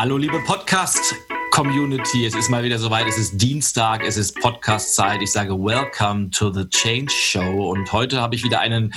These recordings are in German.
Hallo liebe Podcast Community, es ist mal wieder soweit, es ist Dienstag, es ist Podcast-Zeit. Ich sage Welcome to the Change Show und heute habe ich wieder einen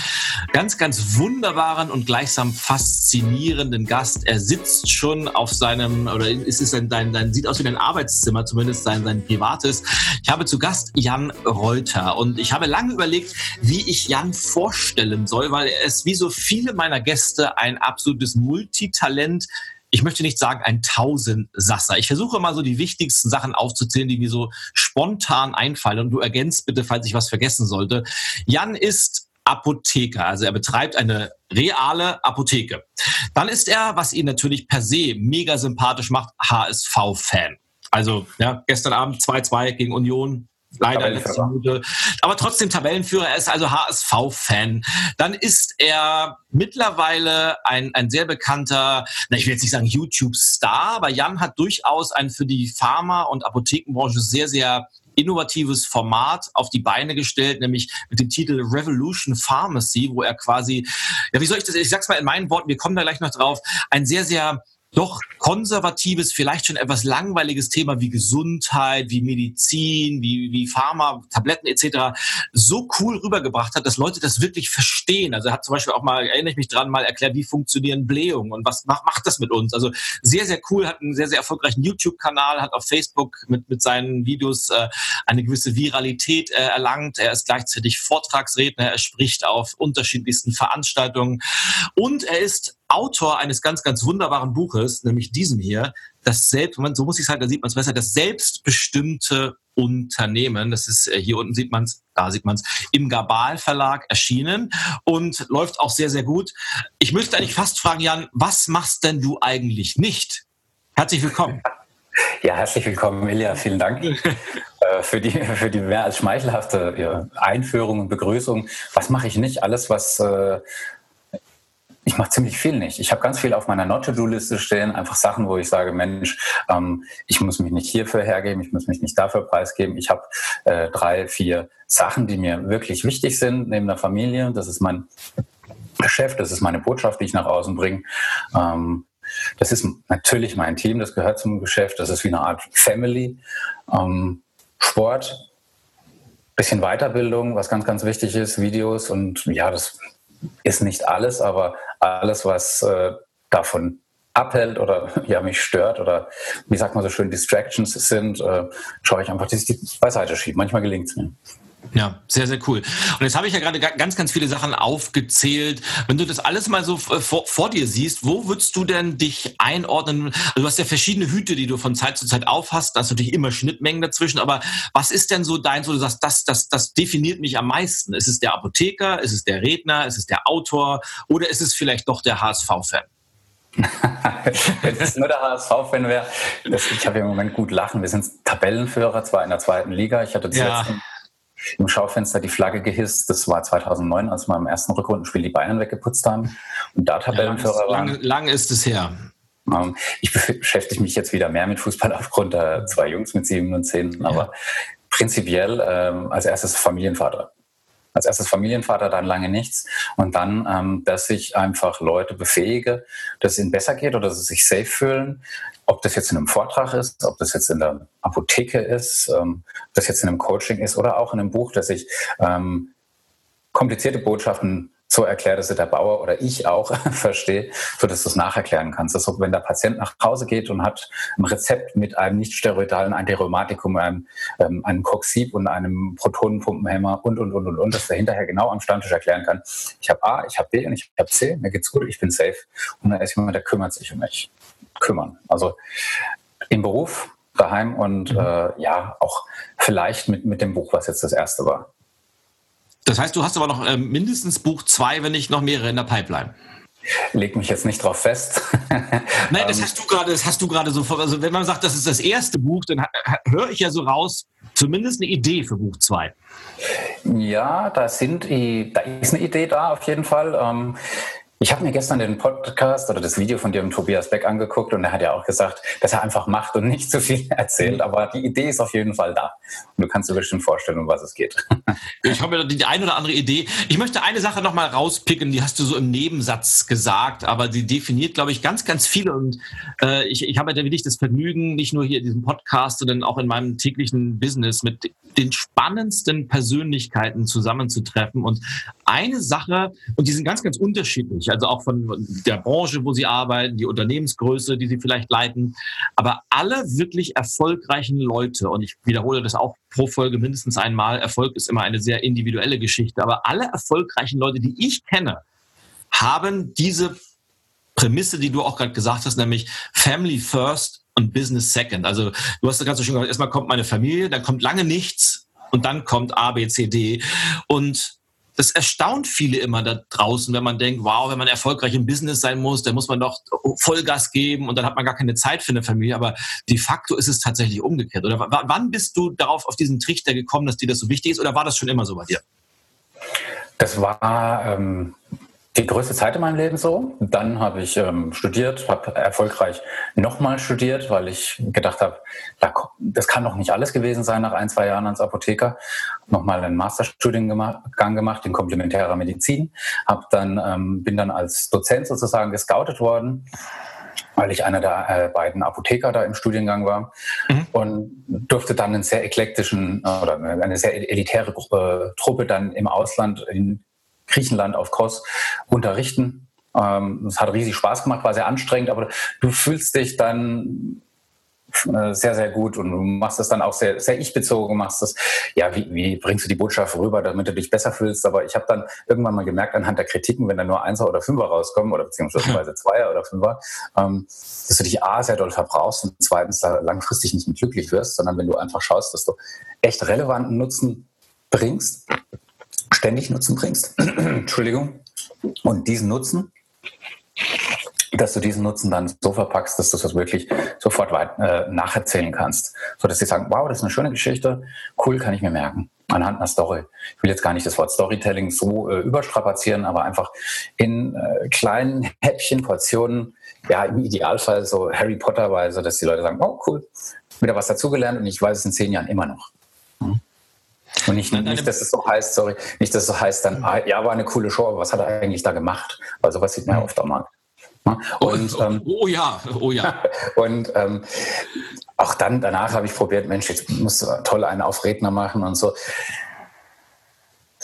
ganz, ganz wunderbaren und gleichsam faszinierenden Gast. Er sitzt schon auf seinem, oder ist es ein, dein, dein, sieht aus wie ein Arbeitszimmer, zumindest sein, sein privates. Ich habe zu Gast Jan Reuter und ich habe lange überlegt, wie ich Jan vorstellen soll, weil er ist wie so viele meiner Gäste ein absolutes Multitalent ich möchte nicht sagen ein Tausendsasser. Ich versuche mal so die wichtigsten Sachen aufzuzählen, die mir so spontan einfallen. Und du ergänzt bitte, falls ich was vergessen sollte. Jan ist Apotheker, also er betreibt eine reale Apotheke. Dann ist er, was ihn natürlich per se mega sympathisch macht, HSV-Fan. Also ja, gestern Abend 2-2 gegen Union, Leider letzte Minute. Aber trotzdem Tabellenführer. Er ist also HSV-Fan. Dann ist er mittlerweile ein, ein sehr bekannter, na, ich will jetzt nicht sagen YouTube-Star, aber Jan hat durchaus ein für die Pharma- und Apothekenbranche sehr, sehr innovatives Format auf die Beine gestellt, nämlich mit dem Titel Revolution Pharmacy, wo er quasi, ja, wie soll ich das, ich sag's mal in meinen Worten, wir kommen da gleich noch drauf, ein sehr, sehr doch konservatives, vielleicht schon etwas langweiliges Thema wie Gesundheit, wie Medizin, wie, wie Pharma, Tabletten etc. so cool rübergebracht hat, dass Leute das wirklich verstehen. Also er hat zum Beispiel auch mal, erinnere ich mich dran, mal erklärt, wie funktionieren Blähungen und was macht, macht das mit uns. Also sehr, sehr cool, hat einen sehr, sehr erfolgreichen YouTube-Kanal, hat auf Facebook mit, mit seinen Videos äh, eine gewisse Viralität äh, erlangt. Er ist gleichzeitig Vortragsredner, er spricht auf unterschiedlichsten Veranstaltungen und er ist Autor eines ganz, ganz wunderbaren Buches, nämlich diesem hier, das selbst, so muss ich sagen, da sieht man es besser, das selbstbestimmte Unternehmen. Das ist äh, hier unten sieht man es, da sieht man es, im Gabal Verlag erschienen und läuft auch sehr, sehr gut. Ich müsste eigentlich fast fragen, Jan, was machst denn du eigentlich nicht? Herzlich willkommen. Ja, herzlich willkommen, Ilja. Vielen Dank äh, für, die, für die mehr als schmeichelhafte Einführung und Begrüßung. Was mache ich nicht? Alles, was äh, ich mache ziemlich viel nicht. Ich habe ganz viel auf meiner Not-to-Do-Liste stehen, einfach Sachen, wo ich sage, Mensch, ähm, ich muss mich nicht hierfür hergeben, ich muss mich nicht dafür preisgeben. Ich habe äh, drei, vier Sachen, die mir wirklich wichtig sind neben der Familie. Das ist mein Geschäft, das ist meine Botschaft, die ich nach außen bringe. Ähm, das ist natürlich mein Team, das gehört zum Geschäft, das ist wie eine Art Family. Ähm, Sport, bisschen Weiterbildung, was ganz, ganz wichtig ist, Videos und ja, das ist nicht alles, aber alles, was äh, davon abhält oder ja mich stört oder wie sagt man so schön Distractions sind, äh, schaue ich einfach, dass ich die beiseite schiebe. Manchmal gelingt es mir. Ja, sehr, sehr cool. Und jetzt habe ich ja gerade ganz, ganz viele Sachen aufgezählt. Wenn du das alles mal so äh, vor, vor, dir siehst, wo würdest du denn dich einordnen? Also du hast ja verschiedene Hüte, die du von Zeit zu Zeit aufhast. Da hast natürlich immer Schnittmengen dazwischen. Aber was ist denn so dein, wo du sagst, das, das, das definiert mich am meisten? Ist es der Apotheker? Ist es der Redner? Ist es der Autor? Oder ist es vielleicht doch der HSV-Fan? Wenn es nur der HSV-Fan wäre, ich habe im Moment gut lachen. Wir sind Tabellenführer, zwar in der zweiten Liga. Ich hatte zuletzt ja im Schaufenster die Flagge gehisst. Das war 2009, als wir im ersten Rückrundenspiel die Bayern weggeputzt haben und da Tabellenführer ja, lang, waren. Lang ist es her. Ähm, ich beschäftige mich jetzt wieder mehr mit Fußball aufgrund der zwei Jungs mit sieben und zehn, aber prinzipiell ähm, als erstes Familienvater als erstes Familienvater, dann lange nichts. Und dann, ähm, dass ich einfach Leute befähige, dass es ihnen besser geht oder dass sie sich safe fühlen. Ob das jetzt in einem Vortrag ist, ob das jetzt in der Apotheke ist, ähm, ob das jetzt in einem Coaching ist oder auch in einem Buch, dass ich ähm, komplizierte Botschaften so erklärt, dass der Bauer oder ich auch verstehe, so dass du es nacherklären kannst. Also wenn der Patient nach Hause geht und hat ein Rezept mit einem nicht steroidalen Antirheumatikum, einem, ähm, einem Coxib und einem Protonenpumpenhemmer und, und, und, und, und, dass der hinterher genau am Stammtisch erklären kann, ich habe A, ich habe B und ich habe C, mir geht's gut, ich bin safe. Und dann ist jemand, der kümmert sich um mich. Kümmern. Also im Beruf, daheim und mhm. äh, ja, auch vielleicht mit, mit dem Buch, was jetzt das erste war. Das heißt, du hast aber noch äh, mindestens Buch zwei, wenn nicht noch mehrere in der Pipeline. Leg mich jetzt nicht drauf fest. Nein, das ähm, hast du gerade, das hast du gerade so. Also wenn man sagt, das ist das erste Buch, dann höre ich ja so raus, zumindest eine Idee für Buch zwei. Ja, da sind, da ist eine Idee da auf jeden Fall. Ähm, Ich habe mir gestern den Podcast oder das Video von dir und Tobias Beck angeguckt und er hat ja auch gesagt, dass er einfach macht und nicht zu viel erzählt. Aber die Idee ist auf jeden Fall da. Und du kannst dir bestimmt vorstellen, um was es geht. Ich habe ja die eine oder andere Idee. Ich möchte eine Sache nochmal rauspicken, die hast du so im Nebensatz gesagt, aber die definiert, glaube ich, ganz, ganz viele. Und äh, ich, ich habe ja wirklich das Vergnügen, nicht nur hier in diesem Podcast, sondern auch in meinem täglichen Business mit den spannendsten Persönlichkeiten zusammenzutreffen. Und eine Sache, und die sind ganz, ganz unterschiedlich, also auch von der Branche, wo sie arbeiten, die Unternehmensgröße, die sie vielleicht leiten, aber alle wirklich erfolgreichen Leute, und ich wiederhole das auch pro Folge mindestens einmal, Erfolg ist immer eine sehr individuelle Geschichte, aber alle erfolgreichen Leute, die ich kenne, haben diese Prämisse, die du auch gerade gesagt hast, nämlich Family First und Business Second. Also du hast das ganz so schön gesagt, erstmal kommt meine Familie, dann kommt lange nichts und dann kommt A, B, C, D. Und das erstaunt viele immer da draußen, wenn man denkt, wow, wenn man erfolgreich im Business sein muss, dann muss man doch Vollgas geben und dann hat man gar keine Zeit für eine Familie. Aber de facto ist es tatsächlich umgekehrt. Oder wann bist du darauf auf diesen Trichter gekommen, dass dir das so wichtig ist? Oder war das schon immer so bei dir? Das war ähm, die größte Zeit in meinem Leben so. Dann habe ich ähm, studiert, habe erfolgreich nochmal studiert, weil ich gedacht habe, das kann doch nicht alles gewesen sein nach ein, zwei Jahren als Apotheker. Nochmal einen Masterstudiengang gemacht in komplementärer Medizin. Hab dann, ähm, bin dann als Dozent sozusagen gescoutet worden weil ich einer der äh, beiden Apotheker da im Studiengang war mhm. und durfte dann einen sehr eklektischen äh, oder eine sehr elitäre Gruppe, Truppe dann im Ausland in Griechenland auf Kos unterrichten. Ähm, es hat riesig Spaß gemacht, war sehr anstrengend, aber du fühlst dich dann äh, sehr, sehr gut und du machst das dann auch sehr, sehr ich-bezogen, machst das, ja, wie, wie bringst du die Botschaft rüber, damit du dich besser fühlst, aber ich habe dann irgendwann mal gemerkt, anhand der Kritiken, wenn da nur Einser oder Fünfer rauskommen oder beziehungsweise Zweier oder Fünfer, ähm, dass du dich A, sehr doll verbrauchst und zweitens da langfristig nicht mehr glücklich wirst, sondern wenn du einfach schaust, dass du echt relevanten Nutzen bringst ständig Nutzen bringst. Entschuldigung. Und diesen Nutzen, dass du diesen Nutzen dann so verpackst, dass du das wirklich sofort weit, äh, nacherzählen kannst. So dass sie sagen, wow, das ist eine schöne Geschichte, cool, kann ich mir merken. Anhand einer Story. Ich will jetzt gar nicht das Wort Storytelling so äh, überstrapazieren, aber einfach in äh, kleinen Häppchen, Portionen, ja, im Idealfall so Harry Potter-weise, dass die Leute sagen, oh cool, wieder was dazugelernt und ich weiß es in zehn Jahren immer noch. Mhm. Und nicht, nicht, dass es so heißt, sorry, nicht, dass es so heißt dann, ah, ja, war eine coole Show, aber was hat er eigentlich da gemacht? Weil sowas sieht man ja oft am Markt. Und, oh, ähm, oh ja, oh ja. und ähm, auch dann, danach habe ich probiert, Mensch, jetzt musst du toll einen auf Redner machen und so.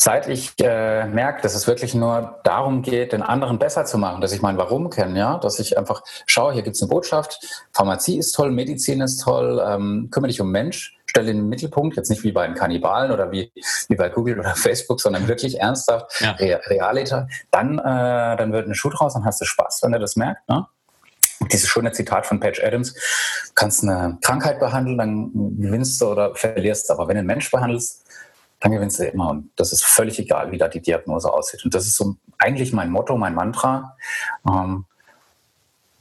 Seit ich äh, merke, dass es wirklich nur darum geht, den anderen besser zu machen, dass ich mein Warum kenne, ja, dass ich einfach schaue, hier gibt es eine Botschaft, Pharmazie ist toll, Medizin ist toll, ähm, kümmere dich um Mensch, stelle in den Mittelpunkt, jetzt nicht wie bei den Kannibalen oder wie, wie bei Google oder Facebook, sondern wirklich ernsthaft, ja. Realita, dann, äh, dann wird ein Schuh draus, dann hast du Spaß, wenn du das merkt. Ne? Dieses schöne Zitat von Page Adams, kannst eine Krankheit behandeln, dann gewinnst du oder verlierst. Aber wenn du einen Mensch behandelst, dann gewinnst du immer. Und das ist völlig egal, wie da die Diagnose aussieht. Und das ist so eigentlich mein Motto, mein Mantra. Ähm,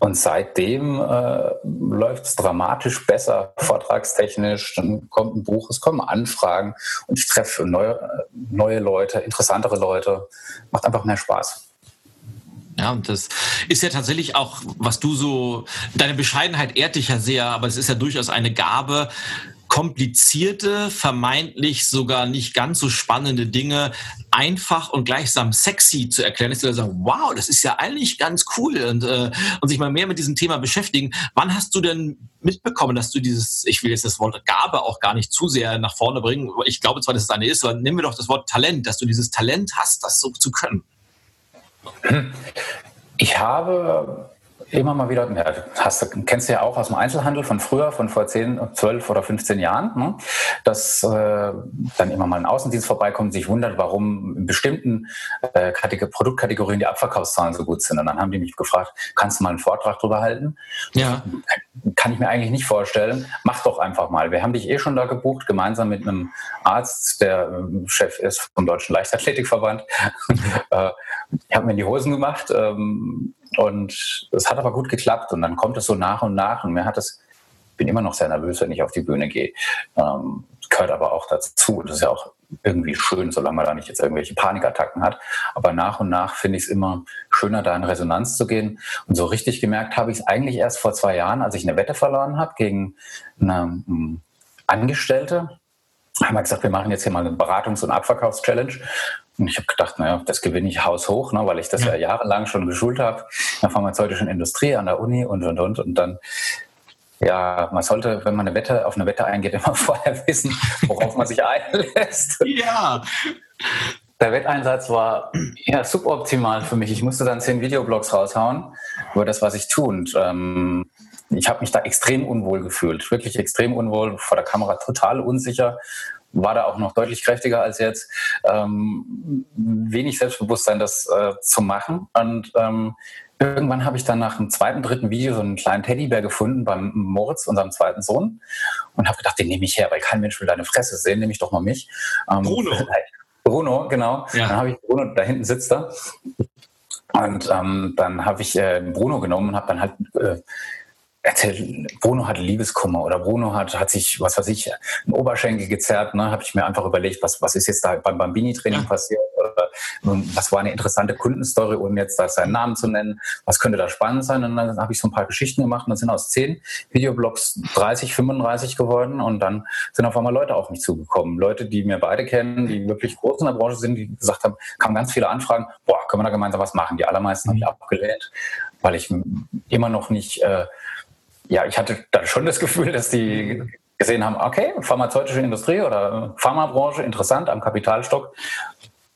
und seitdem äh, läuft es dramatisch besser, vortragstechnisch. Dann kommt ein Buch, es kommen Anfragen und ich treffe neue, neue Leute, interessantere Leute. Macht einfach mehr Spaß. Ja, und das ist ja tatsächlich auch, was du so, deine Bescheidenheit ehrt dich ja sehr, aber es ist ja durchaus eine Gabe, komplizierte, vermeintlich sogar nicht ganz so spannende Dinge einfach und gleichsam sexy zu erklären, die Leute sagen, wow, das ist ja eigentlich ganz cool und, äh, und sich mal mehr mit diesem Thema beschäftigen. Wann hast du denn mitbekommen, dass du dieses, ich will jetzt das Wort Gabe auch gar nicht zu sehr nach vorne bringen, ich glaube zwar, dass es eine ist, aber nehmen wir doch das Wort Talent, dass du dieses Talent hast, das so zu können. Ich habe immer mal wieder, ja, hast, kennst du ja auch aus dem Einzelhandel von früher, von vor 10, 12 oder 15 Jahren, ne? dass äh, dann immer mal ein Außendienst vorbeikommt und sich wundert, warum in bestimmten äh, Produktkategorien die Abverkaufszahlen so gut sind. Und dann haben die mich gefragt, kannst du mal einen Vortrag drüber halten? Ja. Kann ich mir eigentlich nicht vorstellen. Mach doch einfach mal. Wir haben dich eh schon da gebucht, gemeinsam mit einem Arzt, der äh, Chef ist vom Deutschen Leichtathletikverband. äh, ich habe mir in die Hosen gemacht. Ähm, und es hat aber gut geklappt und dann kommt es so nach und nach und mir hat es, ich bin immer noch sehr nervös, wenn ich auf die Bühne gehe. Ähm, gehört aber auch dazu. Das ist ja auch irgendwie schön, solange man da nicht jetzt irgendwelche Panikattacken hat. Aber nach und nach finde ich es immer schöner, da in Resonanz zu gehen. Und so richtig gemerkt habe ich es eigentlich erst vor zwei Jahren, als ich eine Wette verloren habe gegen eine um, hm, Angestellte. Haben wir gesagt, wir machen jetzt hier mal eine Beratungs- und Abverkaufschallenge. Und ich habe gedacht, naja, das gewinne ich haushoch, ne, weil ich das ja. ja jahrelang schon geschult habe, in der pharmazeutischen Industrie, an der Uni und, und, und. Und dann ja, man sollte, wenn man eine Wette auf eine Wette eingeht, immer vorher wissen, worauf man sich einlässt. Ja. Der Wetteinsatz war ja suboptimal für mich. Ich musste dann zehn Videoblogs raushauen über das, was ich tue. Und ähm, ich habe mich da extrem unwohl gefühlt, wirklich extrem unwohl, vor der Kamera total unsicher, war da auch noch deutlich kräftiger als jetzt. Ähm, wenig Selbstbewusstsein, das äh, zu machen. Und ähm, irgendwann habe ich dann nach dem zweiten, dritten Video so einen kleinen Teddybär gefunden beim Moritz, unserem zweiten Sohn, und habe gedacht, den nehme ich her, weil kein Mensch will deine Fresse sehen, nehme ich doch mal mich. Ähm, Bruno. Bruno, genau. Ja. Dann habe ich Bruno, da hinten sitzt er. Und ähm, dann habe ich äh, Bruno genommen und habe dann halt äh, erzählt, Bruno hatte Liebeskummer oder Bruno hat, hat sich, was weiß ich, einen Oberschenkel gezerrt. Ne? Habe ich mir einfach überlegt, was, was ist jetzt da beim Bambini-Training ja. passiert? Oder was war eine interessante Kundenstory, ohne jetzt da seinen Namen zu nennen? Was könnte da spannend sein? Und dann habe ich so ein paar Geschichten gemacht und dann sind aus zehn Videoblogs 30, 35 geworden und dann sind auf einmal Leute auf mich zugekommen. Leute, die mir beide kennen, die wirklich groß in der Branche sind, die gesagt haben, kamen ganz viele Anfragen, boah, können wir da gemeinsam was machen? Die allermeisten habe ich abgelehnt, weil ich immer noch nicht äh, ja, ich hatte dann schon das Gefühl, dass die gesehen haben, okay, pharmazeutische Industrie oder Pharmabranche, interessant am Kapitalstock.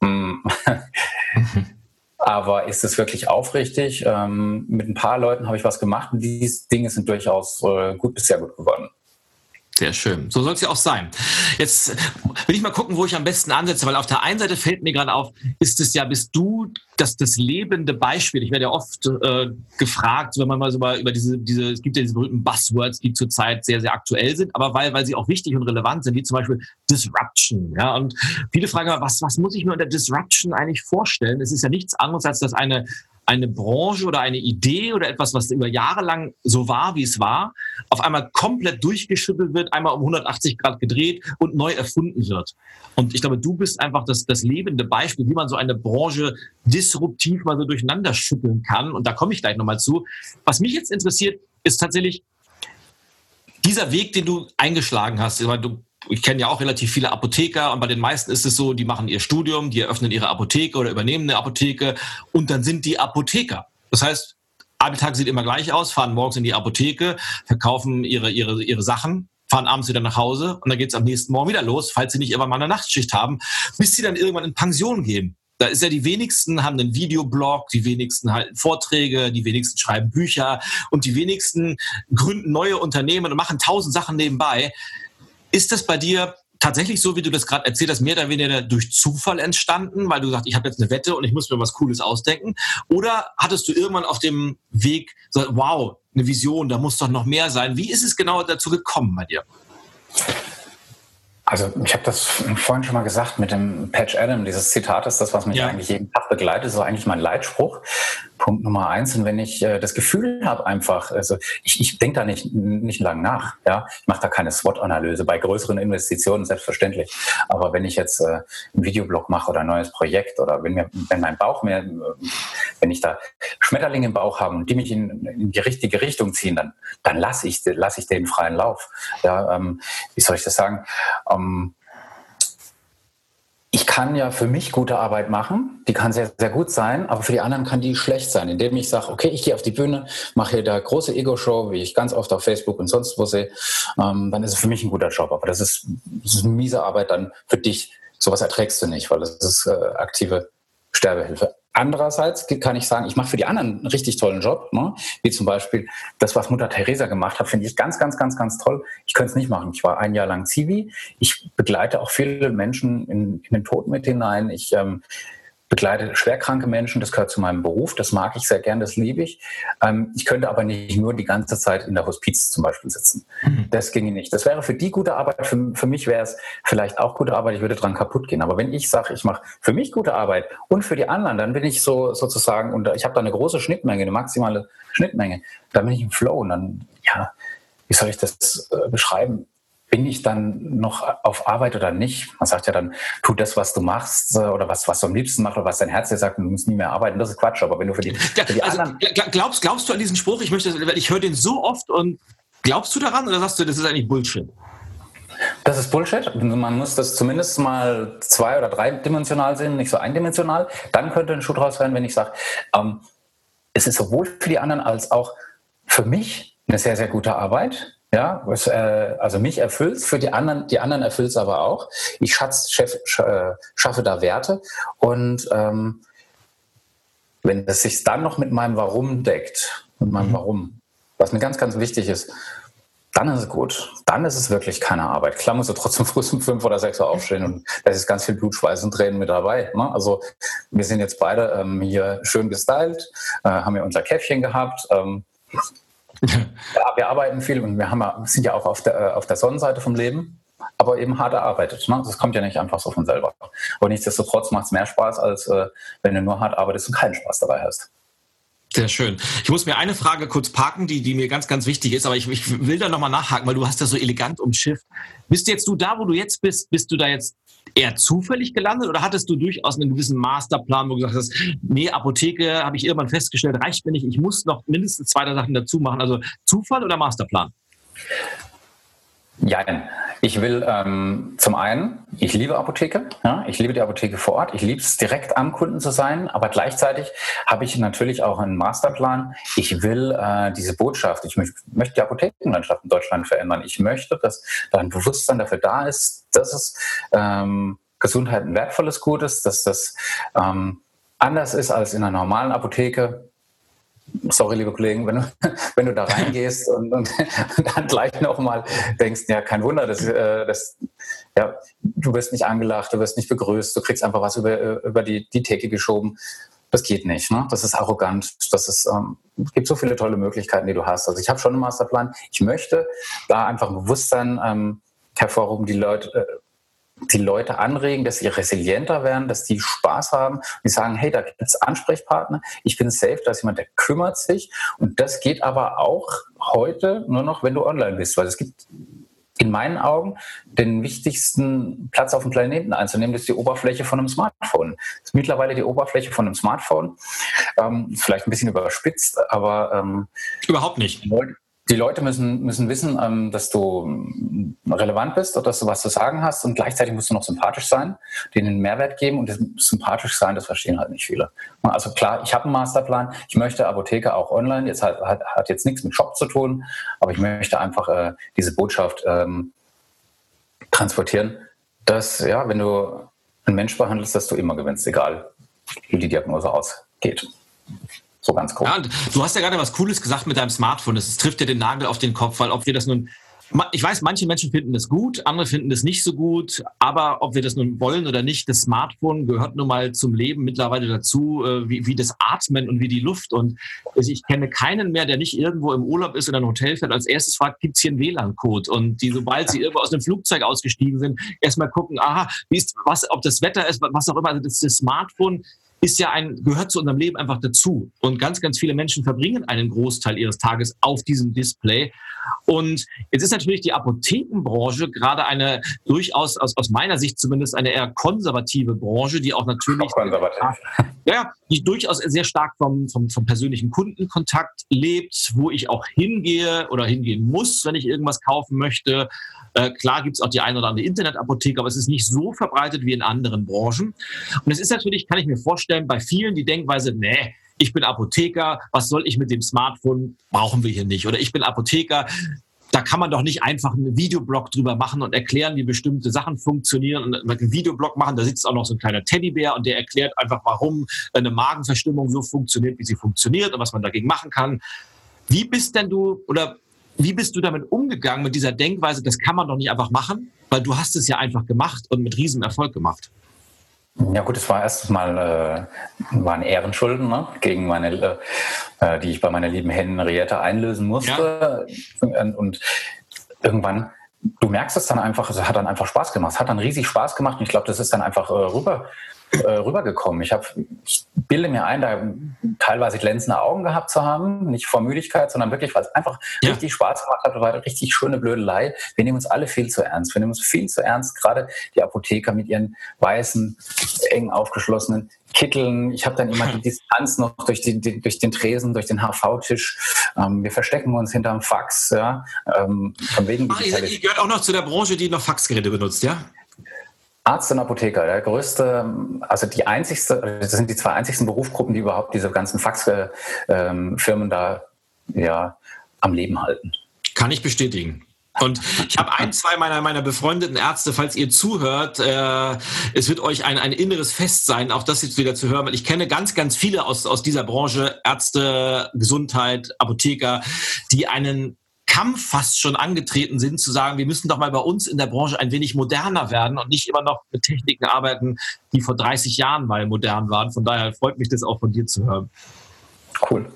Hm. Aber ist es wirklich aufrichtig? Ähm, mit ein paar Leuten habe ich was gemacht und diese Dinge sind durchaus äh, gut bis sehr gut geworden. Sehr schön. So soll es ja auch sein. Jetzt will ich mal gucken, wo ich am besten ansetze, weil auf der einen Seite fällt mir gerade auf, ist es ja, bist du das, das lebende Beispiel. Ich werde ja oft äh, gefragt, wenn man mal so mal über diese, diese, es gibt ja diese berühmten Buzzwords, die zurzeit sehr, sehr aktuell sind, aber weil, weil sie auch wichtig und relevant sind, wie zum Beispiel Disruption. Ja, und viele fragen, was, was muss ich mir unter Disruption eigentlich vorstellen? Es ist ja nichts anderes, als dass eine eine Branche oder eine Idee oder etwas, was über Jahre lang so war, wie es war, auf einmal komplett durchgeschüttelt wird, einmal um 180 Grad gedreht und neu erfunden wird. Und ich glaube, du bist einfach das, das lebende Beispiel, wie man so eine Branche disruptiv mal so durcheinander schütteln kann. Und da komme ich gleich nochmal zu. Was mich jetzt interessiert, ist tatsächlich dieser Weg, den du eingeschlagen hast. Du ich kenne ja auch relativ viele Apotheker und bei den meisten ist es so, die machen ihr Studium, die eröffnen ihre Apotheke oder übernehmen eine Apotheke und dann sind die Apotheker. Das heißt, Arbeitstag sieht immer gleich aus, fahren morgens in die Apotheke, verkaufen ihre, ihre, ihre Sachen, fahren abends wieder nach Hause und dann geht es am nächsten Morgen wieder los, falls sie nicht irgendwann mal eine Nachtschicht haben, bis sie dann irgendwann in Pension gehen. Da ist ja die wenigsten haben einen Videoblog, die wenigsten halten Vorträge, die wenigsten schreiben Bücher und die wenigsten gründen neue Unternehmen und machen tausend Sachen nebenbei. Ist das bei dir tatsächlich so, wie du das gerade erzählt hast, mehr oder weniger durch Zufall entstanden, weil du sagst, ich habe jetzt eine Wette und ich muss mir was Cooles ausdenken? Oder hattest du irgendwann auf dem Weg so, wow, eine Vision, da muss doch noch mehr sein? Wie ist es genau dazu gekommen bei dir? Also ich habe das vorhin schon mal gesagt mit dem Patch Adam. Dieses Zitat ist das, was mich ja. eigentlich jeden Tag begleitet. Ist eigentlich mein Leitspruch. Punkt Nummer eins. Und wenn ich äh, das Gefühl habe, einfach, also ich, ich denke da nicht, nicht lang nach. Ja, ich mache da keine SWOT-Analyse bei größeren Investitionen selbstverständlich. Aber wenn ich jetzt äh, einen Videoblog mache oder ein neues Projekt oder wenn mir, wenn mein Bauch mir, wenn ich da Schmetterlinge im Bauch habe und die mich in, in die richtige Richtung ziehen, dann, dann lasse ich, lass ich den freien Lauf. Ja, ähm, wie soll ich das sagen? Ähm, ich kann ja für mich gute Arbeit machen, die kann sehr, sehr gut sein, aber für die anderen kann die schlecht sein, indem ich sage, okay, ich gehe auf die Bühne, mache hier da große Ego-Show, wie ich ganz oft auf Facebook und sonst wo sehe, ähm, dann ist es für mich ein guter Job. Aber das ist, das ist eine miese Arbeit dann für dich. Sowas erträgst du nicht, weil das ist äh, aktive Sterbehilfe. Andererseits kann ich sagen, ich mache für die anderen einen richtig tollen Job, ne? wie zum Beispiel das, was Mutter Teresa gemacht hat, finde ich ganz, ganz, ganz, ganz toll. Ich könnte es nicht machen. Ich war ein Jahr lang Zivi. Ich begleite auch viele Menschen in, in den Tod mit hinein. Ich ähm, begleite schwerkranke Menschen, das gehört zu meinem Beruf, das mag ich sehr gern, das liebe ich. Ähm, ich könnte aber nicht nur die ganze Zeit in der Hospiz zum Beispiel sitzen. Mhm. Das ginge nicht. Das wäre für die gute Arbeit, für, für mich wäre es vielleicht auch gute Arbeit, ich würde dran kaputt gehen. Aber wenn ich sage, ich mache für mich gute Arbeit und für die anderen, dann bin ich so sozusagen, und ich habe da eine große Schnittmenge, eine maximale Schnittmenge, dann bin ich im Flow und dann, ja, wie soll ich das äh, beschreiben? Bin ich dann noch auf Arbeit oder nicht? Man sagt ja dann, tu das, was du machst äh, oder was, was du am liebsten machst oder was dein Herz dir sagt, du musst nie mehr arbeiten. Das ist Quatsch. Aber wenn du für die, für die also, anderen... Glaubst, glaubst du an diesen Spruch? Ich möchte, ich höre den so oft und glaubst du daran oder sagst du, das ist eigentlich Bullshit? Das ist Bullshit. Man muss das zumindest mal zwei- oder dreidimensional sehen, nicht so eindimensional. Dann könnte ein Schuh draus werden, wenn ich sage, ähm, es ist sowohl für die anderen als auch für mich eine sehr, sehr gute Arbeit. Ja, was, äh, also mich erfüllt für die anderen, die anderen erfüllt es aber auch. Ich schatz, chef, äh, schaffe da Werte und ähm, wenn es sich dann noch mit meinem Warum deckt, mit meinem mhm. Warum, was mir ganz, ganz wichtig ist, dann ist es gut. Dann ist es wirklich keine Arbeit. Klar musst du trotzdem früh um fünf oder sechs Uhr aufstehen und da ist ganz viel Blut, Schweiß und Tränen mit dabei. Ne? Also wir sind jetzt beide ähm, hier schön gestylt, äh, haben ja unser Käffchen gehabt. Ähm, ja, wir arbeiten viel und wir haben, sind ja auch auf der, äh, auf der Sonnenseite vom Leben, aber eben hart erarbeitet. Ne? Das kommt ja nicht einfach so von selber. Aber nichtsdestotrotz macht es mehr Spaß, als äh, wenn du nur hart arbeitest und keinen Spaß dabei hast. Sehr schön. Ich muss mir eine Frage kurz parken, die, die mir ganz, ganz wichtig ist, aber ich, ich will da nochmal nachhaken, weil du hast das so elegant umschifft. Bist jetzt du da, wo du jetzt bist, bist du da jetzt eher zufällig gelandet oder hattest du durchaus einen gewissen Masterplan, wo du gesagt hast, nee, Apotheke habe ich irgendwann festgestellt, reicht mir nicht, ich muss noch mindestens zwei Sachen dazu machen. Also Zufall oder Masterplan? Ja, ich will ähm, zum einen, ich liebe Apotheke, ja, ich liebe die Apotheke vor Ort, ich liebe es direkt am Kunden zu sein, aber gleichzeitig habe ich natürlich auch einen Masterplan. Ich will äh, diese Botschaft, ich möchte, die Apothekenlandschaft in Deutschland verändern. Ich möchte, dass da ein Bewusstsein dafür da ist, dass es ähm, Gesundheit ein wertvolles Gut ist, dass das ähm, anders ist als in einer normalen Apotheke sorry, liebe Kollegen, wenn du, wenn du da reingehst und, und, dann gleich nochmal denkst, ja, kein Wunder, dass, äh, ja, du wirst nicht angelacht, du wirst nicht begrüßt, du kriegst einfach was über, über die, die Theke geschoben. Das geht nicht. Ne? Das ist arrogant. Das ist, ähm, es gibt so viele tolle Möglichkeiten, die du hast. Also ich habe schon einen Masterplan. Ich möchte da einfach ein Bewusstsein ähm, hervorrufen, die Leute, äh, die Leute anregen, dass sie resilienter werden, dass die Spaß haben. Die sagen, hey, da gibt es Ansprechpartner, ich bin safe, da ist jemand, der kümmert sich. Und das geht aber auch heute nur noch, wenn du online bist, weil es gibt in meinen Augen den wichtigsten Platz auf dem Planeten einzunehmen, das ist die Oberfläche von einem Smartphone. Das ist mittlerweile die Oberfläche von einem Smartphone. Ähm, vielleicht ein bisschen überspitzt, aber ähm, überhaupt nicht die Leute müssen, müssen wissen, ähm, dass du ähm, relevant bist oder dass du was zu sagen hast und gleichzeitig musst du noch sympathisch sein, denen einen Mehrwert geben und das sympathisch sein, das verstehen halt nicht viele. Also klar, ich habe einen Masterplan, ich möchte Apotheke auch online, jetzt hat, hat, hat jetzt nichts mit Shop zu tun, aber ich möchte einfach äh, diese Botschaft ähm, transportieren, dass, ja, wenn du einen Mensch behandelst, dass du immer gewinnst, egal wie die Diagnose ausgeht. So ganz grob. Ja, du hast ja gerade was Cooles gesagt mit deinem Smartphone. Das trifft ja den Nagel auf den Kopf, weil ob wir das nun ich weiß, manche Menschen finden das gut, andere finden das nicht so gut, aber ob wir das nun wollen oder nicht, das Smartphone gehört nun mal zum Leben mittlerweile dazu, äh, wie, wie das Atmen und wie die Luft. Und ich kenne keinen mehr, der nicht irgendwo im Urlaub ist in ein Hotel fährt, als erstes fragt, gibt es hier einen WLAN-Code? Und die, sobald sie irgendwo aus einem Flugzeug ausgestiegen sind, erstmal gucken, aha, wie ist, was, ob das Wetter ist, was auch immer. Also das, das Smartphone ist ja ein, gehört zu unserem Leben einfach dazu. Und ganz, ganz viele Menschen verbringen einen Großteil ihres Tages auf diesem Display. Und jetzt ist natürlich die Apothekenbranche gerade eine durchaus, aus, aus meiner Sicht zumindest, eine eher konservative Branche, die auch natürlich, auch ja, die durchaus sehr stark vom, vom, vom persönlichen Kundenkontakt lebt, wo ich auch hingehe oder hingehen muss, wenn ich irgendwas kaufen möchte. Äh, klar gibt es auch die eine oder andere Internetapotheke, aber es ist nicht so verbreitet wie in anderen Branchen. Und es ist natürlich, kann ich mir vorstellen, bei vielen die Denkweise, nee, ich bin Apotheker, was soll ich mit dem Smartphone? Brauchen wir hier nicht. Oder ich bin Apotheker, da kann man doch nicht einfach einen Videoblog drüber machen und erklären, wie bestimmte Sachen funktionieren und einen Videoblog machen. Da sitzt auch noch so ein kleiner Teddybär und der erklärt einfach, warum eine Magenverstimmung so funktioniert, wie sie funktioniert und was man dagegen machen kann. Wie bist denn du oder wie bist du damit umgegangen, mit dieser Denkweise, das kann man doch nicht einfach machen, weil du hast es ja einfach gemacht und mit riesen Erfolg gemacht. Ja gut, es war erstens mal äh, waren Ehrenschulden ne, gegen meine, äh, die ich bei meiner lieben Henriette einlösen musste. Ja. Und irgendwann, du merkst es dann einfach, es hat dann einfach Spaß gemacht. Es hat dann riesig Spaß gemacht und ich glaube, das ist dann einfach äh, rüber äh, rübergekommen. Ich, hab, ich bilde mir ein, da teilweise glänzende Augen gehabt zu haben, nicht vor Müdigkeit, sondern wirklich, weil es einfach ja. richtig Spaß gemacht hat, war richtig schöne Blödelei. Wir nehmen uns alle viel zu ernst. Wir nehmen uns viel zu ernst, gerade die Apotheker mit ihren weißen, eng aufgeschlossenen Kitteln. Ich habe dann immer die Distanz noch durch den, durch den Tresen, durch den HV-Tisch. Ähm, wir verstecken uns hinterm Fax. Ja? Ähm, von wegen Ach, ihr, ihr gehört auch noch zu der Branche, die noch Faxgeräte benutzt, ja? Arzt und Apotheker, der größte, also die einzigste, das sind die zwei einzigsten Berufsgruppen, die überhaupt diese ganzen Faxfirmen da ja, am Leben halten. Kann ich bestätigen. Und ich habe ein, zwei meiner, meiner befreundeten Ärzte, falls ihr zuhört, äh, es wird euch ein, ein inneres Fest sein, auch das jetzt wieder zu hören, weil ich kenne ganz, ganz viele aus, aus dieser Branche, Ärzte, Gesundheit, Apotheker, die einen Kampf fast schon angetreten sind, zu sagen, wir müssen doch mal bei uns in der Branche ein wenig moderner werden und nicht immer noch mit Techniken arbeiten, die vor 30 Jahren mal modern waren. Von daher freut mich das auch von dir zu hören. Cool.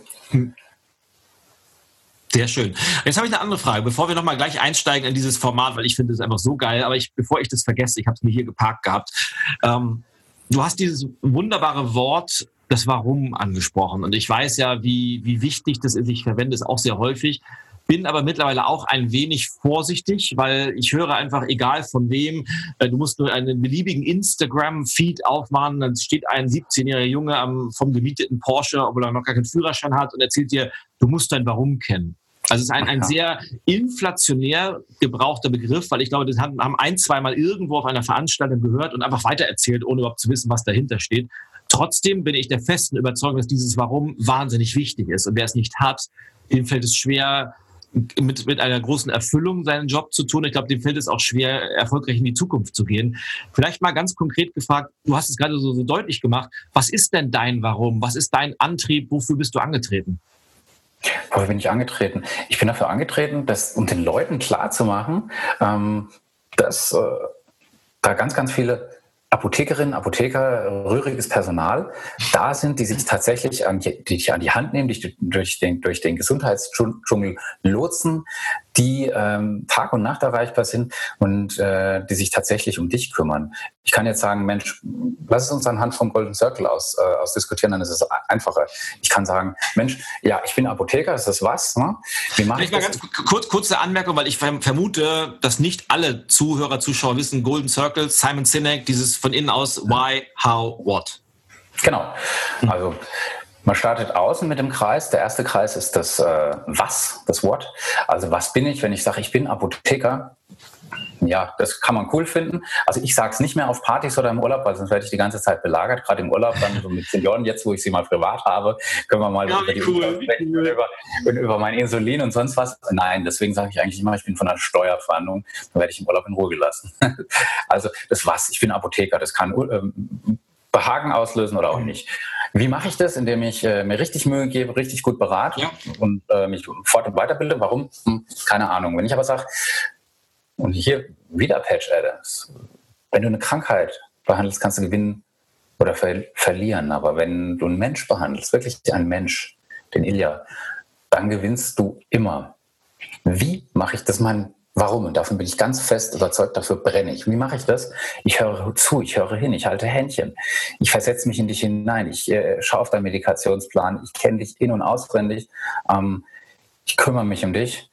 Sehr schön. Jetzt habe ich eine andere Frage, bevor wir nochmal gleich einsteigen in dieses Format, weil ich finde es einfach so geil, aber ich, bevor ich das vergesse, ich habe es mir hier geparkt gehabt. Ähm, du hast dieses wunderbare Wort das Warum angesprochen. Und ich weiß ja, wie, wie wichtig das ist. Ich verwende es auch sehr häufig bin aber mittlerweile auch ein wenig vorsichtig, weil ich höre einfach, egal von wem, äh, du musst nur einen beliebigen Instagram-Feed aufmachen, dann steht ein 17-jähriger Junge am, vom gemieteten Porsche, obwohl er noch gar keinen Führerschein hat und erzählt dir, du musst dein Warum kennen. Also es ist ein, ein sehr inflationär gebrauchter Begriff, weil ich glaube, das haben ein, zweimal irgendwo auf einer Veranstaltung gehört und einfach weitererzählt, ohne überhaupt zu wissen, was dahinter steht. Trotzdem bin ich der festen Überzeugung, dass dieses Warum wahnsinnig wichtig ist. Und wer es nicht hat, dem fällt es schwer, mit, mit einer großen Erfüllung seinen Job zu tun. Ich glaube, dem fällt es auch schwer, erfolgreich in die Zukunft zu gehen. Vielleicht mal ganz konkret gefragt, du hast es gerade so, so deutlich gemacht, was ist denn dein Warum? Was ist dein Antrieb? Wofür bist du angetreten? Wofür bin ich angetreten? Ich bin dafür angetreten, das, um den Leuten klarzumachen, ähm, dass äh, da ganz, ganz viele Apothekerinnen, Apotheker, rühriges Personal da sind, die sich tatsächlich an die, die an die Hand nehmen, die durch den, durch den Gesundheitsdschungel lotsen, die ähm, Tag und Nacht erreichbar sind und äh, die sich tatsächlich um dich kümmern. Ich kann jetzt sagen, Mensch, lass es uns anhand vom Golden Circle aus, äh, aus diskutieren, dann ist es einfacher. Ich kann sagen, Mensch, ja, ich bin Apotheker, ist das was? Ne? Wie mache ich, mal ganz kurz, kurze Anmerkung, weil ich vermute, dass nicht alle Zuhörer, Zuschauer wissen, Golden Circle, Simon Sinek, dieses von innen aus Why, How, What. Genau. Also man startet außen mit dem Kreis. Der erste Kreis ist das äh, Was, das What. Also was bin ich, wenn ich sage, ich bin Apotheker? Ja, das kann man cool finden. Also ich sage es nicht mehr auf Partys oder im Urlaub, weil sonst werde ich die ganze Zeit belagert. Gerade im Urlaub dann so mit Senioren, jetzt wo ich sie mal privat habe, können wir mal ja, über, die cool, sprechen, über, über mein Insulin und sonst was. Nein, deswegen sage ich eigentlich immer, ich bin von einer Steuerverhandlung. Dann werde ich im Urlaub in Ruhe gelassen. also das was, ich bin Apotheker. Das kann ähm, Behagen auslösen oder auch nicht. Wie mache ich das? Indem ich äh, mir richtig Mühe gebe, richtig gut berate ja. und äh, mich fort- und weiterbilde. Warum? Hm, keine Ahnung. Wenn ich aber sage, und hier wieder Patch Adams, wenn du eine Krankheit behandelst, kannst du gewinnen oder ver verlieren. Aber wenn du einen Mensch behandelst, wirklich einen Mensch, den Ilja, dann gewinnst du immer. Wie mache ich das mein Warum? Und davon bin ich ganz fest überzeugt, dafür brenne ich. Wie mache ich das? Ich höre zu, ich höre hin, ich halte Händchen. Ich versetze mich in dich hinein, ich äh, schaue auf deinen Medikationsplan, ich kenne dich in- und auswendig, ähm, ich kümmere mich um dich.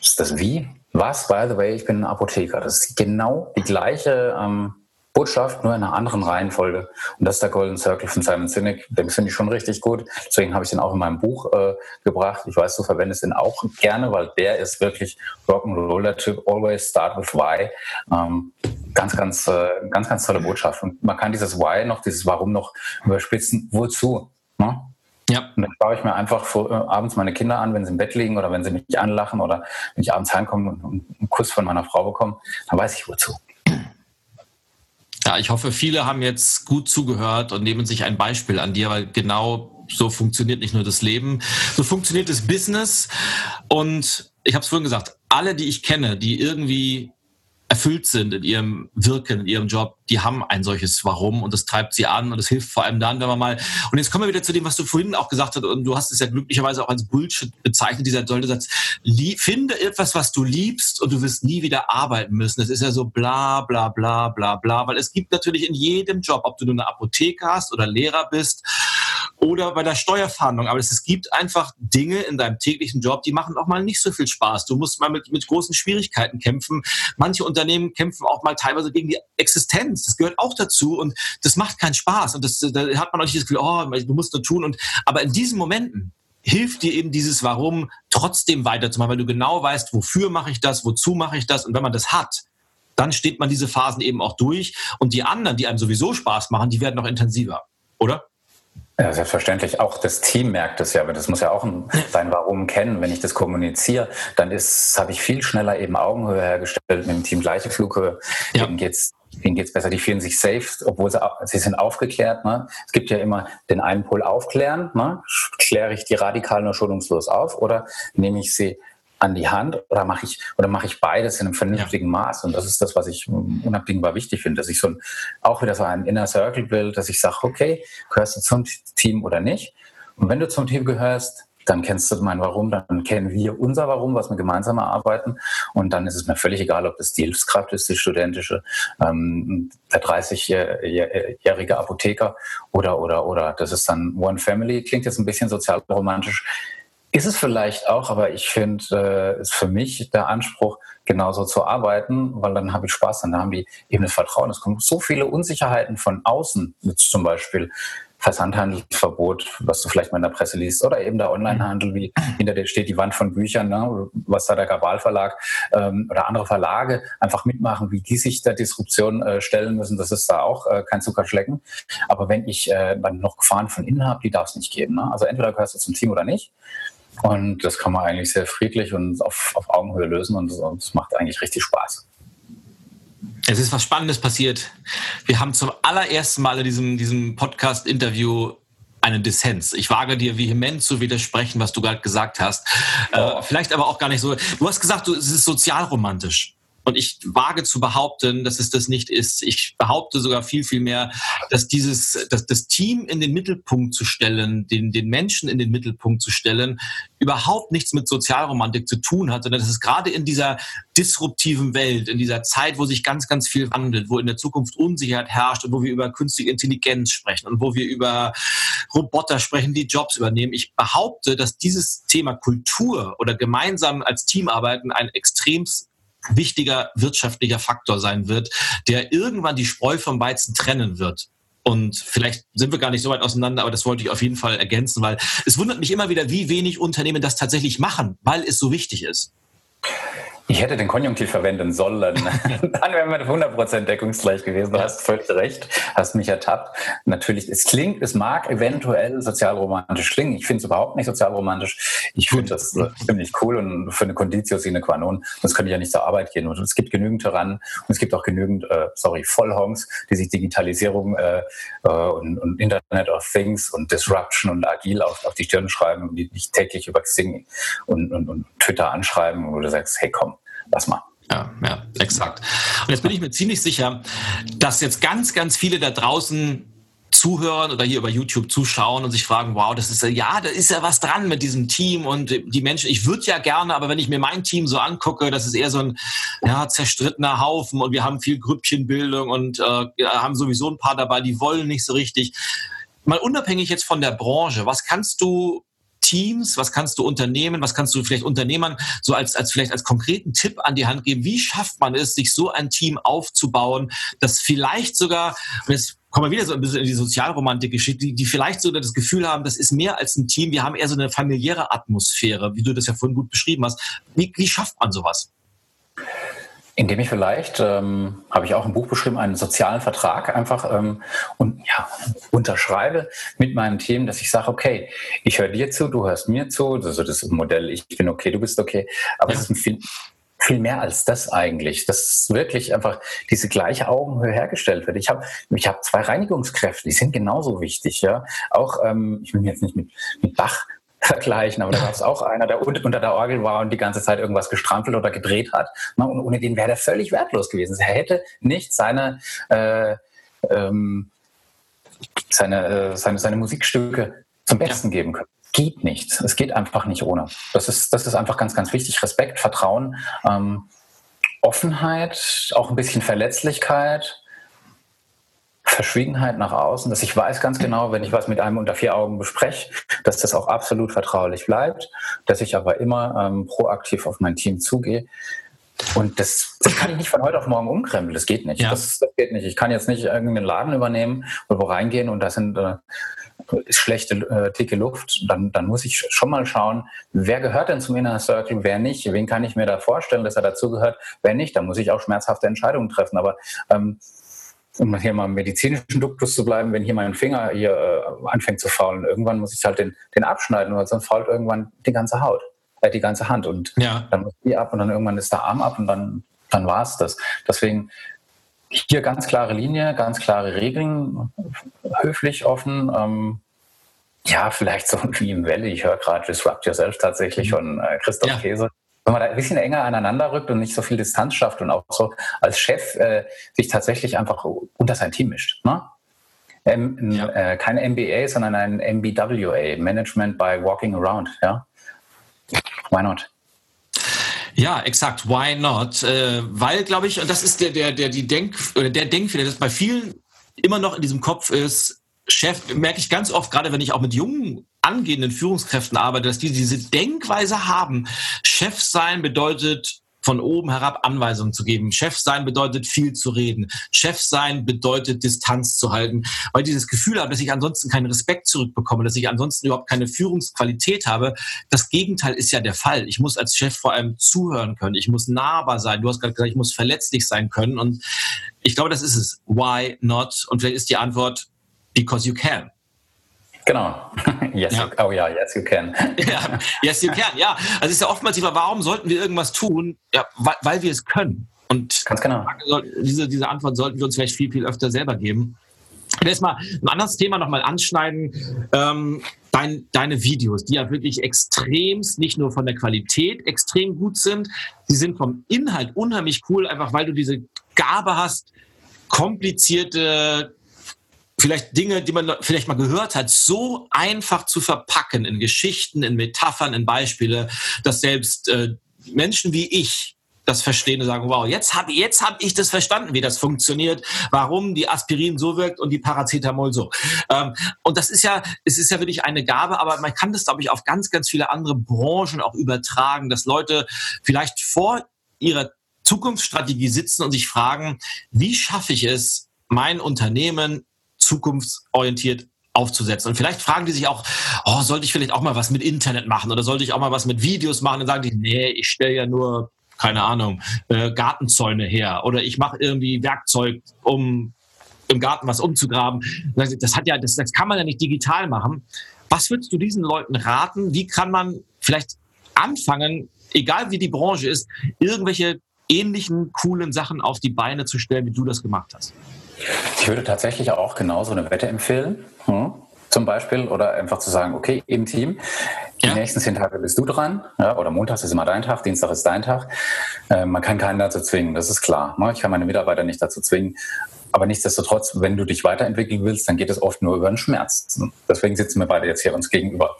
ist das Wie? Was? By the way, ich bin ein Apotheker. Das ist genau die gleiche ähm, Botschaft, nur in einer anderen Reihenfolge. Und das ist der Golden Circle von Simon Sinek. Den finde ich schon richtig gut. Deswegen habe ich den auch in meinem Buch äh, gebracht. Ich weiß, du verwendest den auch gerne, weil der ist wirklich Rock'n'Roller Typ. Always start with Why. Ähm, ganz, ganz, äh, ganz, ganz tolle Botschaft. Und man kann dieses Why noch, dieses Warum noch überspitzen. Wozu? Ne? Ja. Und dann schaue ich mir einfach vor, äh, abends meine Kinder an, wenn sie im Bett liegen oder wenn sie mich anlachen oder wenn ich abends heimkomme und einen Kuss von meiner Frau bekomme, dann weiß ich wozu. Ja, ich hoffe, viele haben jetzt gut zugehört und nehmen sich ein Beispiel an dir, weil genau so funktioniert nicht nur das Leben, so funktioniert das Business. Und ich habe es vorhin gesagt, alle, die ich kenne, die irgendwie erfüllt sind in ihrem Wirken, in ihrem Job, die haben ein solches Warum und das treibt sie an und das hilft vor allem dann, wenn man mal. Und jetzt kommen wir wieder zu dem, was du vorhin auch gesagt hast und du hast es ja glücklicherweise auch als Bullshit bezeichnet, dieser tolle Satz. Finde etwas, was du liebst und du wirst nie wieder arbeiten müssen. Das ist ja so bla bla bla bla bla, weil es gibt natürlich in jedem Job, ob du nur eine Apotheke hast oder Lehrer bist oder bei der Steuerfahndung. Aber es, gibt einfach Dinge in deinem täglichen Job, die machen auch mal nicht so viel Spaß. Du musst mal mit, mit großen Schwierigkeiten kämpfen. Manche Unternehmen kämpfen auch mal teilweise gegen die Existenz. Das gehört auch dazu und das macht keinen Spaß. Und das, da hat man auch nicht das Gefühl, oh, du musst nur tun. Und, aber in diesen Momenten, hilft dir eben dieses Warum trotzdem weiterzumachen, weil du genau weißt, wofür mache ich das, wozu mache ich das und wenn man das hat, dann steht man diese Phasen eben auch durch und die anderen, die einem sowieso Spaß machen, die werden noch intensiver, oder? Ja, selbstverständlich. Auch das Team merkt es ja, aber das muss ja auch sein Warum kennen. Wenn ich das kommuniziere, dann ist, habe ich viel schneller eben Augenhöhe hergestellt mit dem Team gleiche Flughöhe. Ja. Denen geht's denen geht's besser, die fühlen sich safe, obwohl sie, sie sind aufgeklärt. Ne? Es gibt ja immer den einen Pol aufklären, ne? kläre ich die radikal nur schonungslos auf oder nehme ich sie an die Hand oder mache ich oder mache ich beides in einem vernünftigen. Maß und das ist das, was ich unabdingbar wichtig finde, dass ich so ein, auch wieder so ein Inner Circle Bild, dass ich sage, okay, gehörst du zum Team oder nicht? Und wenn du zum Team gehörst, dann kennst du mein Warum, dann kennen wir unser Warum, was wir gemeinsam erarbeiten. Und dann ist es mir völlig egal, ob das die Hilfskraft ist, die studentische, ähm, der 30-jährige Apotheker oder, oder, oder das ist dann One Family. Klingt jetzt ein bisschen sozialromantisch. Ist es vielleicht auch, aber ich finde, äh, ist für mich der Anspruch, genauso zu arbeiten, weil dann habe ich Spaß, dann haben die eben das Vertrauen. Es kommen so viele Unsicherheiten von außen, jetzt zum Beispiel Versandhandelsverbot, was du vielleicht mal in der Presse liest, oder eben der Onlinehandel, wie hinter dir steht die Wand von Büchern, ne, was da der Gabal Verlag ähm, oder andere Verlage einfach mitmachen, wie die sich der Disruption äh, stellen müssen. Das ist da auch äh, kein Zuckerschlecken. Aber wenn ich äh, dann noch Gefahren von innen habe, die darf es nicht geben. Ne? Also entweder gehörst du zum Team oder nicht. Und das kann man eigentlich sehr friedlich und auf, auf Augenhöhe lösen und es macht eigentlich richtig Spaß. Es ist was Spannendes passiert. Wir haben zum allerersten Mal in diesem, diesem Podcast-Interview einen Dissens. Ich wage dir vehement zu widersprechen, was du gerade gesagt hast. Äh, vielleicht aber auch gar nicht so. Du hast gesagt, du, es ist sozialromantisch. Und ich wage zu behaupten, dass es das nicht ist. Ich behaupte sogar viel, viel mehr, dass dieses, dass das Team in den Mittelpunkt zu stellen, den, den Menschen in den Mittelpunkt zu stellen, überhaupt nichts mit Sozialromantik zu tun hat, sondern dass es gerade in dieser disruptiven Welt, in dieser Zeit, wo sich ganz, ganz viel wandelt, wo in der Zukunft Unsicherheit herrscht und wo wir über künstliche Intelligenz sprechen und wo wir über Roboter sprechen, die Jobs übernehmen. Ich behaupte, dass dieses Thema Kultur oder gemeinsam als Team arbeiten ein extrem wichtiger wirtschaftlicher Faktor sein wird, der irgendwann die Spreu vom Weizen trennen wird. Und vielleicht sind wir gar nicht so weit auseinander, aber das wollte ich auf jeden Fall ergänzen, weil es wundert mich immer wieder, wie wenig Unternehmen das tatsächlich machen, weil es so wichtig ist. Ich hätte den Konjunktiv verwenden sollen. Dann wären wir 100% deckungsgleich gewesen. Du hast völlig recht, hast mich ertappt. Natürlich, es klingt, es mag eventuell sozialromantisch klingen. Ich finde es überhaupt nicht sozialromantisch. Ich finde das ziemlich cool und für eine Conditio sine qua non. Das könnte ja nicht zur Arbeit gehen. Und es gibt genügend Tyrannen und es gibt auch genügend, äh, sorry, Vollhongs, die sich Digitalisierung äh, äh, und, und, Internet of Things und Disruption und agil auf, auf die Stirn schreiben und die dich täglich über Xing und, und, und Twitter anschreiben, wo du sagst, hey komm, lass mal. Ja, ja, exakt. Und jetzt bin ich mir ziemlich sicher, dass jetzt ganz, ganz viele da draußen zuhören oder hier über YouTube zuschauen und sich fragen, wow, das ist ja, ja, da ist ja was dran mit diesem Team und die Menschen, ich würde ja gerne, aber wenn ich mir mein Team so angucke, das ist eher so ein ja, zerstrittener Haufen und wir haben viel Grüppchenbildung und äh, haben sowieso ein paar dabei, die wollen nicht so richtig. Mal unabhängig jetzt von der Branche, was kannst du Teams, was kannst du Unternehmen, was kannst du vielleicht Unternehmern so als, als vielleicht als konkreten Tipp an die Hand geben? Wie schafft man es, sich so ein Team aufzubauen, das vielleicht sogar, und jetzt kommen wir wieder so ein bisschen in die Sozialromantik-Geschichte, die, vielleicht sogar das Gefühl haben, das ist mehr als ein Team, wir haben eher so eine familiäre Atmosphäre, wie du das ja vorhin gut beschrieben hast. Wie, wie schafft man sowas? Indem ich vielleicht, ähm, habe ich auch ein Buch beschrieben, einen sozialen Vertrag einfach ähm, und ja, unterschreibe mit meinem Team, dass ich sage, okay, ich höre dir zu, du hörst mir zu, also das Modell, ich bin okay, du bist okay, aber ja. es ist viel, viel mehr als das eigentlich, dass wirklich einfach diese gleiche Augenhöhe hergestellt wird. Ich habe ich hab zwei Reinigungskräfte, die sind genauso wichtig, ja. Auch, ähm, ich will jetzt nicht mit, mit Bach vergleichen, aber da gab es auch einer, der unter der Orgel war und die ganze Zeit irgendwas gestrampelt oder gedreht hat. Und ohne den wäre der völlig wertlos gewesen. Er hätte nicht seine, äh, ähm, seine, äh, seine, seine Musikstücke zum Besten geben können. Geht nicht. Es geht einfach nicht ohne. Das ist, das ist einfach ganz, ganz wichtig. Respekt, Vertrauen, ähm, Offenheit, auch ein bisschen Verletzlichkeit Verschwiegenheit nach außen, dass ich weiß ganz genau, wenn ich was mit einem unter vier Augen bespreche, dass das auch absolut vertraulich bleibt, dass ich aber immer ähm, proaktiv auf mein Team zugehe. Und das, das kann ich nicht von heute auf morgen umkrempeln. Das geht nicht. Ja. Das, das, geht nicht. Ich kann jetzt nicht irgendeinen Laden übernehmen und wo reingehen und da sind äh, ist schlechte, äh, dicke Luft. Dann, dann muss ich schon mal schauen, wer gehört denn zum Inner Circle, wer nicht. Wen kann ich mir da vorstellen, dass er dazugehört, wer nicht. Da muss ich auch schmerzhafte Entscheidungen treffen. Aber ähm, um hier mal im medizinischen Duktus zu bleiben, wenn hier mein Finger hier äh, anfängt zu faulen, irgendwann muss ich halt den, den abschneiden, oder sonst fault irgendwann die ganze Haut, äh, die ganze Hand und ja. dann muss die ab und dann irgendwann ist der Arm ab und dann, dann war es das. Deswegen hier ganz klare Linie, ganz klare Regeln, höflich, offen. Ähm, ja, vielleicht so wie im Valley. Ich höre gerade Disrupt Yourself tatsächlich mhm. von äh, Christoph ja. Käse wenn man da ein bisschen enger aneinander rückt und nicht so viel Distanz schafft und auch so als Chef äh, sich tatsächlich einfach unter sein Team mischt. Ne? Ähm, ja. äh, kein MBA, sondern ein MBWA, Management by Walking Around. Ja? Why not? Ja, exakt. Why not? Äh, weil, glaube ich, und das ist der, der, der, die Denk, oder der Denkfehler, das bei vielen immer noch in diesem Kopf ist, Chef, merke ich ganz oft, gerade wenn ich auch mit jungen angehenden Führungskräften arbeite, dass die diese Denkweise haben. Chef sein bedeutet von oben herab Anweisungen zu geben. Chef sein bedeutet viel zu reden. Chef sein bedeutet Distanz zu halten, weil dieses Gefühl habe, dass ich ansonsten keinen Respekt zurückbekomme, dass ich ansonsten überhaupt keine Führungsqualität habe. Das Gegenteil ist ja der Fall. Ich muss als Chef vor allem zuhören können. Ich muss nahbar sein. Du hast gerade gesagt, ich muss verletzlich sein können. Und ich glaube, das ist es. Why not? Und vielleicht ist die Antwort, because you can. Genau. Yes, ja. You, oh ja, yes you can. ja, yes you can, ja. Also es ist ja oftmals die Frage, warum sollten wir irgendwas tun? Ja, weil, weil wir es können. Und Ganz genau. diese, diese Antwort sollten wir uns vielleicht viel, viel öfter selber geben. Ich will jetzt mal ein anderes Thema nochmal anschneiden. Ähm, dein, deine Videos, die ja wirklich extremst, nicht nur von der Qualität extrem gut sind, sie sind vom Inhalt unheimlich cool, einfach weil du diese Gabe hast, komplizierte vielleicht Dinge, die man vielleicht mal gehört hat, so einfach zu verpacken in Geschichten, in Metaphern, in Beispiele, dass selbst äh, Menschen wie ich das verstehen und sagen, wow, jetzt habe jetzt hab ich das verstanden, wie das funktioniert, warum die Aspirin so wirkt und die Paracetamol so. Ähm, und das ist ja, es ist ja wirklich eine Gabe, aber man kann das, glaube ich, auf ganz, ganz viele andere Branchen auch übertragen, dass Leute vielleicht vor ihrer Zukunftsstrategie sitzen und sich fragen, wie schaffe ich es, mein Unternehmen zukunftsorientiert aufzusetzen. Und vielleicht fragen die sich auch, oh, sollte ich vielleicht auch mal was mit Internet machen oder sollte ich auch mal was mit Videos machen? Dann sagen die, nee, ich stelle ja nur, keine Ahnung, äh, Gartenzäune her oder ich mache irgendwie Werkzeug, um im Garten was umzugraben. Das hat ja, das, das kann man ja nicht digital machen. Was würdest du diesen Leuten raten? Wie kann man vielleicht anfangen, egal wie die Branche ist, irgendwelche ähnlichen coolen Sachen auf die Beine zu stellen, wie du das gemacht hast? Ich würde tatsächlich auch genauso eine Wette empfehlen. Hm? Zum Beispiel, oder einfach zu sagen, okay, im Team, die ja. nächsten zehn Tage bist du dran, ja, oder Montag ist immer dein Tag, Dienstag ist dein Tag. Äh, man kann keinen dazu zwingen, das ist klar. Ne? Ich kann meine Mitarbeiter nicht dazu zwingen, aber nichtsdestotrotz, wenn du dich weiterentwickeln willst, dann geht es oft nur über den Schmerz. Deswegen sitzen wir beide jetzt hier uns gegenüber.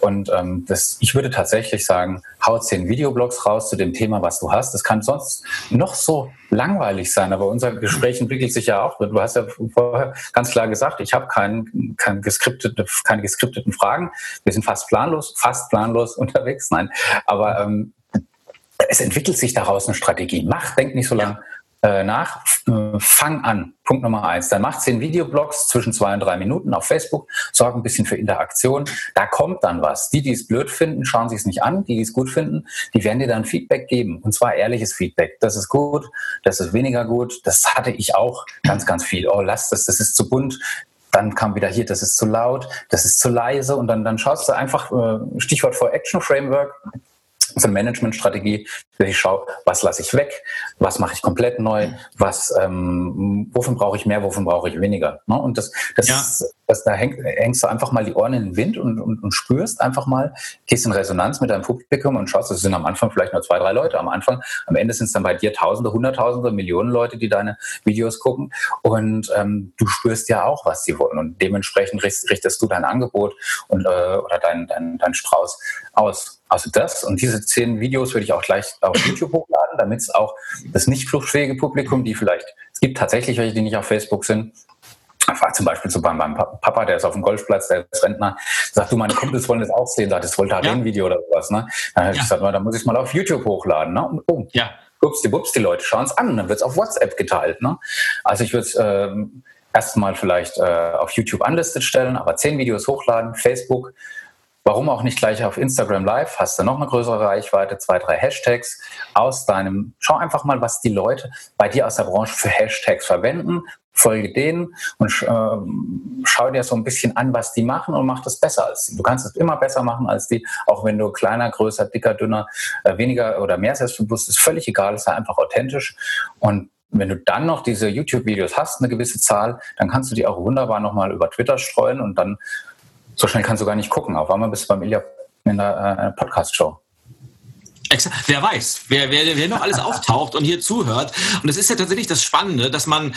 Und ähm, das, ich würde tatsächlich sagen, hau zehn Videoblogs raus zu dem Thema, was du hast. Das kann sonst noch so langweilig sein, aber unser Gespräch entwickelt sich ja auch. Du hast ja vorher ganz klar gesagt, ich habe kein, kein geskriptete, keine geskripteten Fragen. Wir sind fast planlos, fast planlos unterwegs. Nein, aber ähm, es entwickelt sich daraus eine Strategie. Mach, denk nicht so lange. Äh, nach, äh, fang an. Punkt Nummer eins. Dann macht zehn Videoblogs zwischen zwei und drei Minuten auf Facebook, sorg ein bisschen für Interaktion. Da kommt dann was. Die, die es blöd finden, schauen sich es nicht an. Die, die es gut finden, die werden dir dann Feedback geben. Und zwar ehrliches Feedback. Das ist gut, das ist weniger gut. Das hatte ich auch ganz, ganz viel. Oh, lass das, das ist zu bunt dann kam wieder hier, das ist zu laut, das ist zu leise und dann, dann schaust du einfach, äh, Stichwort for Action Framework, so eine Managementstrategie, dass ich schaue, was lasse ich weg, was mache ich komplett neu, was, ähm, wovon brauche ich mehr, wovon brauche ich weniger. Ne? Und das, das, ja. das, da häng, hängst du einfach mal die Ohren in den Wind und, und, und spürst einfach mal, gehst in Resonanz mit deinem Publikum und schaust, das sind am Anfang vielleicht nur zwei, drei Leute. Am Anfang, am Ende sind es dann bei dir Tausende, Hunderttausende, Millionen Leute, die deine Videos gucken. Und ähm, du spürst ja auch, was sie wollen. Und dementsprechend richtest du dein Angebot und, äh, oder dein, dein, dein Strauß aus. Also das und diese zehn Videos würde ich auch gleich auf YouTube hochladen, damit es auch das nicht fluchtfähige Publikum, die vielleicht, es gibt tatsächlich welche, die nicht auf Facebook sind, ich war zum Beispiel zu beim, beim Papa, der ist auf dem Golfplatz, der ist Rentner, sagt, du, meine Kumpels wollen das auch sehen, sagt, das Voltaren-Video ja. oder sowas. Ne? Dann habe ich gesagt, da muss ich es mal auf YouTube hochladen. Ne? Und oh, ja. ups, die Bups, die Leute schauen es an, dann wird es auf WhatsApp geteilt. Ne? Also ich würde es ähm, erstmal vielleicht äh, auf YouTube anlistet stellen, aber zehn Videos hochladen, Facebook, Warum auch nicht gleich auf Instagram Live? Hast du noch eine größere Reichweite, zwei, drei Hashtags aus deinem. Schau einfach mal, was die Leute bei dir aus der Branche für Hashtags verwenden. Folge denen und äh, schau dir so ein bisschen an, was die machen und mach das besser als die. Du kannst es immer besser machen als die, auch wenn du kleiner, größer, dicker, dünner, äh, weniger oder mehr selbstbewusst ist, völlig egal, ist einfach authentisch. Und wenn du dann noch diese YouTube-Videos hast, eine gewisse Zahl, dann kannst du die auch wunderbar nochmal über Twitter streuen und dann so schnell kannst du gar nicht gucken. Auf einmal bist du beim Ilya in der äh, Podcast-Show. Wer weiß, wer, wer, wer noch alles auftaucht und hier zuhört. Und es ist ja tatsächlich das Spannende, dass man, und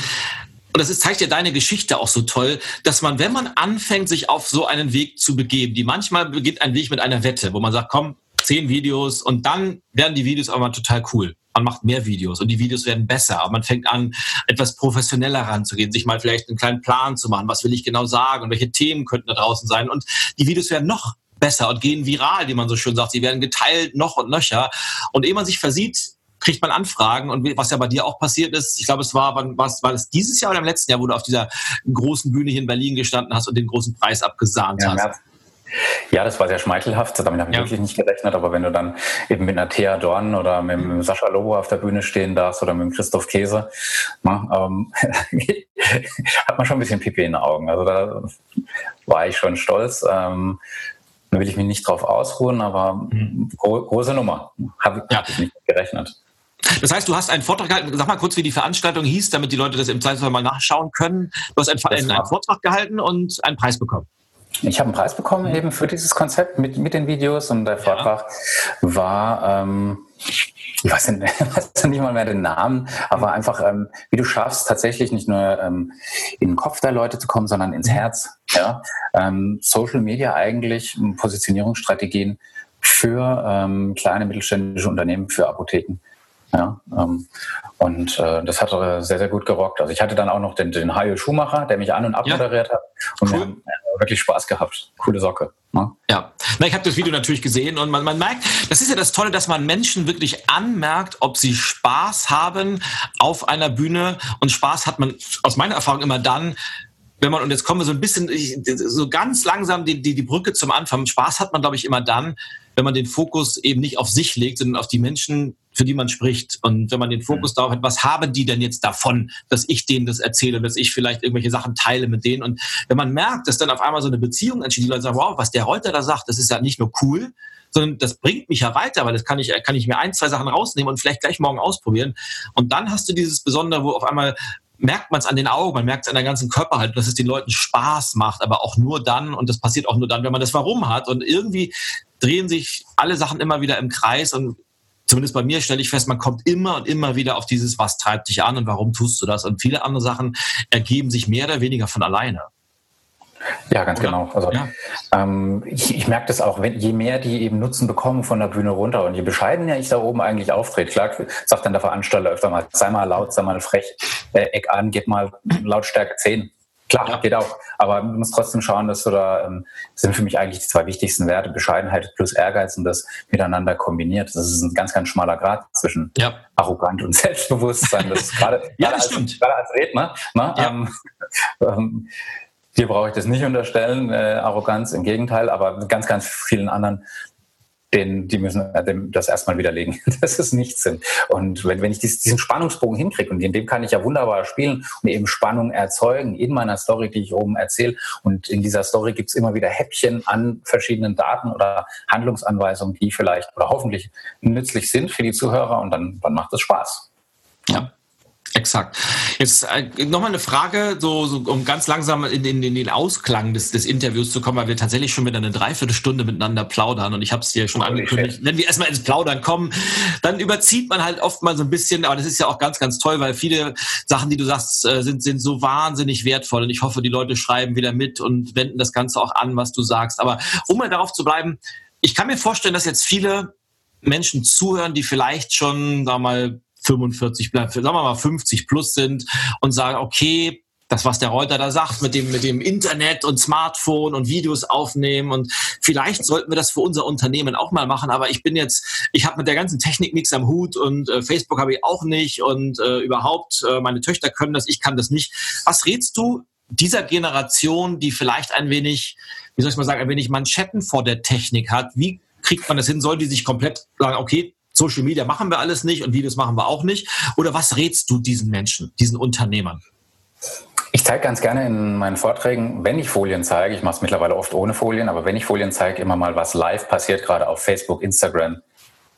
das ist, zeigt ja deine Geschichte auch so toll, dass man, wenn man anfängt, sich auf so einen Weg zu begeben, die manchmal beginnt ein Weg mit einer Wette, wo man sagt, komm, zehn Videos und dann werden die Videos aber total cool man macht mehr Videos und die Videos werden besser. Aber man fängt an, etwas professioneller ranzugehen, sich mal vielleicht einen kleinen Plan zu machen, was will ich genau sagen und welche Themen könnten da draußen sein. Und die Videos werden noch besser und gehen viral, wie man so schön sagt. Sie werden geteilt noch und nöcher. Und ehe man sich versieht, kriegt man Anfragen und was ja bei dir auch passiert ist, ich glaube, es war, wann, was, war es dieses Jahr oder im letzten Jahr, wo du auf dieser großen Bühne hier in Berlin gestanden hast und den großen Preis abgesahnt ja, hast? Ja, das war sehr schmeichelhaft. Damit habe ich ja. wirklich nicht gerechnet. Aber wenn du dann eben mit einer Thea Dorn oder mit, mit Sascha Lobo auf der Bühne stehen darfst oder mit dem Christoph Käse, na, ähm, hat man schon ein bisschen Pipi in den Augen. Also da war ich schon stolz. Ähm, da will ich mich nicht drauf ausruhen, aber mhm. gro große Nummer. Habe ja. hab ich nicht gerechnet. Das heißt, du hast einen Vortrag gehalten, sag mal kurz, wie die Veranstaltung hieß, damit die Leute das im Zweifelsfall mal nachschauen können. Du hast einen, einen Vortrag gehalten und einen Preis bekommen. Ich habe einen Preis bekommen eben für dieses Konzept mit, mit den Videos und der Vortrag ja. war, ähm, ich weiß nicht, weiß nicht mal mehr den Namen, aber einfach, ähm, wie du schaffst, tatsächlich nicht nur ähm, in den Kopf der Leute zu kommen, sondern ins Herz. Ja? Ähm, Social Media eigentlich, Positionierungsstrategien für ähm, kleine mittelständische Unternehmen, für Apotheken. Ja, ähm, und äh, das hat sehr, sehr gut gerockt. Also ich hatte dann auch noch den, den Hajo Schumacher, der mich an- und abmoderiert ja. hat. Und cool. wir haben äh, wirklich Spaß gehabt. Coole Socke. Ne? Ja, Na, ich habe das Video natürlich gesehen und man, man merkt, das ist ja das Tolle, dass man Menschen wirklich anmerkt, ob sie Spaß haben auf einer Bühne. Und Spaß hat man aus meiner Erfahrung immer dann, wenn man, und jetzt kommen wir so ein bisschen, so ganz langsam die, die, die Brücke zum Anfang. Spaß hat man, glaube ich, immer dann, wenn man den Fokus eben nicht auf sich legt, sondern auf die Menschen, für die man spricht. Und wenn man den Fokus mhm. darauf hat, was haben die denn jetzt davon, dass ich denen das erzähle, dass ich vielleicht irgendwelche Sachen teile mit denen. Und wenn man merkt, dass dann auf einmal so eine Beziehung entsteht, die Leute sagen, wow, was der Reuter da sagt, das ist ja nicht nur cool, sondern das bringt mich ja weiter, weil das kann ich, kann ich mir ein, zwei Sachen rausnehmen und vielleicht gleich morgen ausprobieren. Und dann hast du dieses Besondere, wo auf einmal merkt man es an den Augen, man merkt es an der ganzen Körper halt, dass es den Leuten Spaß macht, aber auch nur dann, und das passiert auch nur dann, wenn man das Warum hat. Und irgendwie drehen sich alle Sachen immer wieder im Kreis und zumindest bei mir stelle ich fest, man kommt immer und immer wieder auf dieses, was treibt dich an und warum tust du das? Und viele andere Sachen ergeben sich mehr oder weniger von alleine. Ja, ganz Oder? genau. Also ja. ähm, ich, ich merke das auch, wenn je mehr die eben Nutzen bekommen von der Bühne runter und je bescheidener ich da oben eigentlich auftrete, klar sagt dann der Veranstalter öfter mal, sei mal laut, sei mal frech, äh, Eck an, gib mal Lautstärke 10. Klar, ja. geht auch. Aber du musst trotzdem schauen, dass du da, ähm, sind für mich eigentlich die zwei wichtigsten Werte, Bescheidenheit plus Ehrgeiz und das miteinander kombiniert. Das ist ein ganz, ganz schmaler Grad zwischen ja. arrogant und Selbstbewusstsein. Das ist gerade, ja, das als, stimmt. gerade als Redner, ne, ja. ähm, ähm, Dir brauche ich das nicht unterstellen, äh, Arroganz, im Gegenteil, aber ganz, ganz vielen anderen, den, die müssen äh, das erstmal widerlegen, dass es nichts sind. Und wenn, wenn ich diesen Spannungsbogen hinkriege, und in dem kann ich ja wunderbar spielen und eben Spannung erzeugen in meiner Story, die ich oben erzähle. Und in dieser Story gibt es immer wieder Häppchen an verschiedenen Daten oder Handlungsanweisungen, die vielleicht oder hoffentlich nützlich sind für die Zuhörer und dann, dann macht es Spaß. Ja. Exakt. Jetzt äh, nochmal eine Frage, so, so um ganz langsam in, in, in, den Ausklang des, des Interviews zu kommen, weil wir tatsächlich schon wieder eine Dreiviertelstunde miteinander plaudern und ich habe es dir schon Holy angekündigt. Wenn wir erstmal ins Plaudern kommen, dann überzieht man halt oft mal so ein bisschen, aber das ist ja auch ganz, ganz toll, weil viele Sachen, die du sagst, äh, sind, sind so wahnsinnig wertvoll und ich hoffe, die Leute schreiben wieder mit und wenden das Ganze auch an, was du sagst. Aber um mal darauf zu bleiben, ich kann mir vorstellen, dass jetzt viele Menschen zuhören, die vielleicht schon da mal 45, sagen wir mal 50 plus sind und sagen, okay, das, was der Reuter da sagt, mit dem, mit dem Internet und Smartphone und Videos aufnehmen und vielleicht sollten wir das für unser Unternehmen auch mal machen, aber ich bin jetzt, ich habe mit der ganzen Technik nichts am Hut und äh, Facebook habe ich auch nicht und äh, überhaupt, äh, meine Töchter können das, ich kann das nicht. Was rätst du dieser Generation, die vielleicht ein wenig, wie soll ich mal sagen, ein wenig Manschetten vor der Technik hat? Wie kriegt man das hin? Soll die sich komplett sagen, okay, Social Media machen wir alles nicht und Videos machen wir auch nicht? Oder was rätst du diesen Menschen, diesen Unternehmern? Ich zeige ganz gerne in meinen Vorträgen, wenn ich Folien zeige, ich mache es mittlerweile oft ohne Folien, aber wenn ich Folien zeige, immer mal, was live passiert, gerade auf Facebook, Instagram,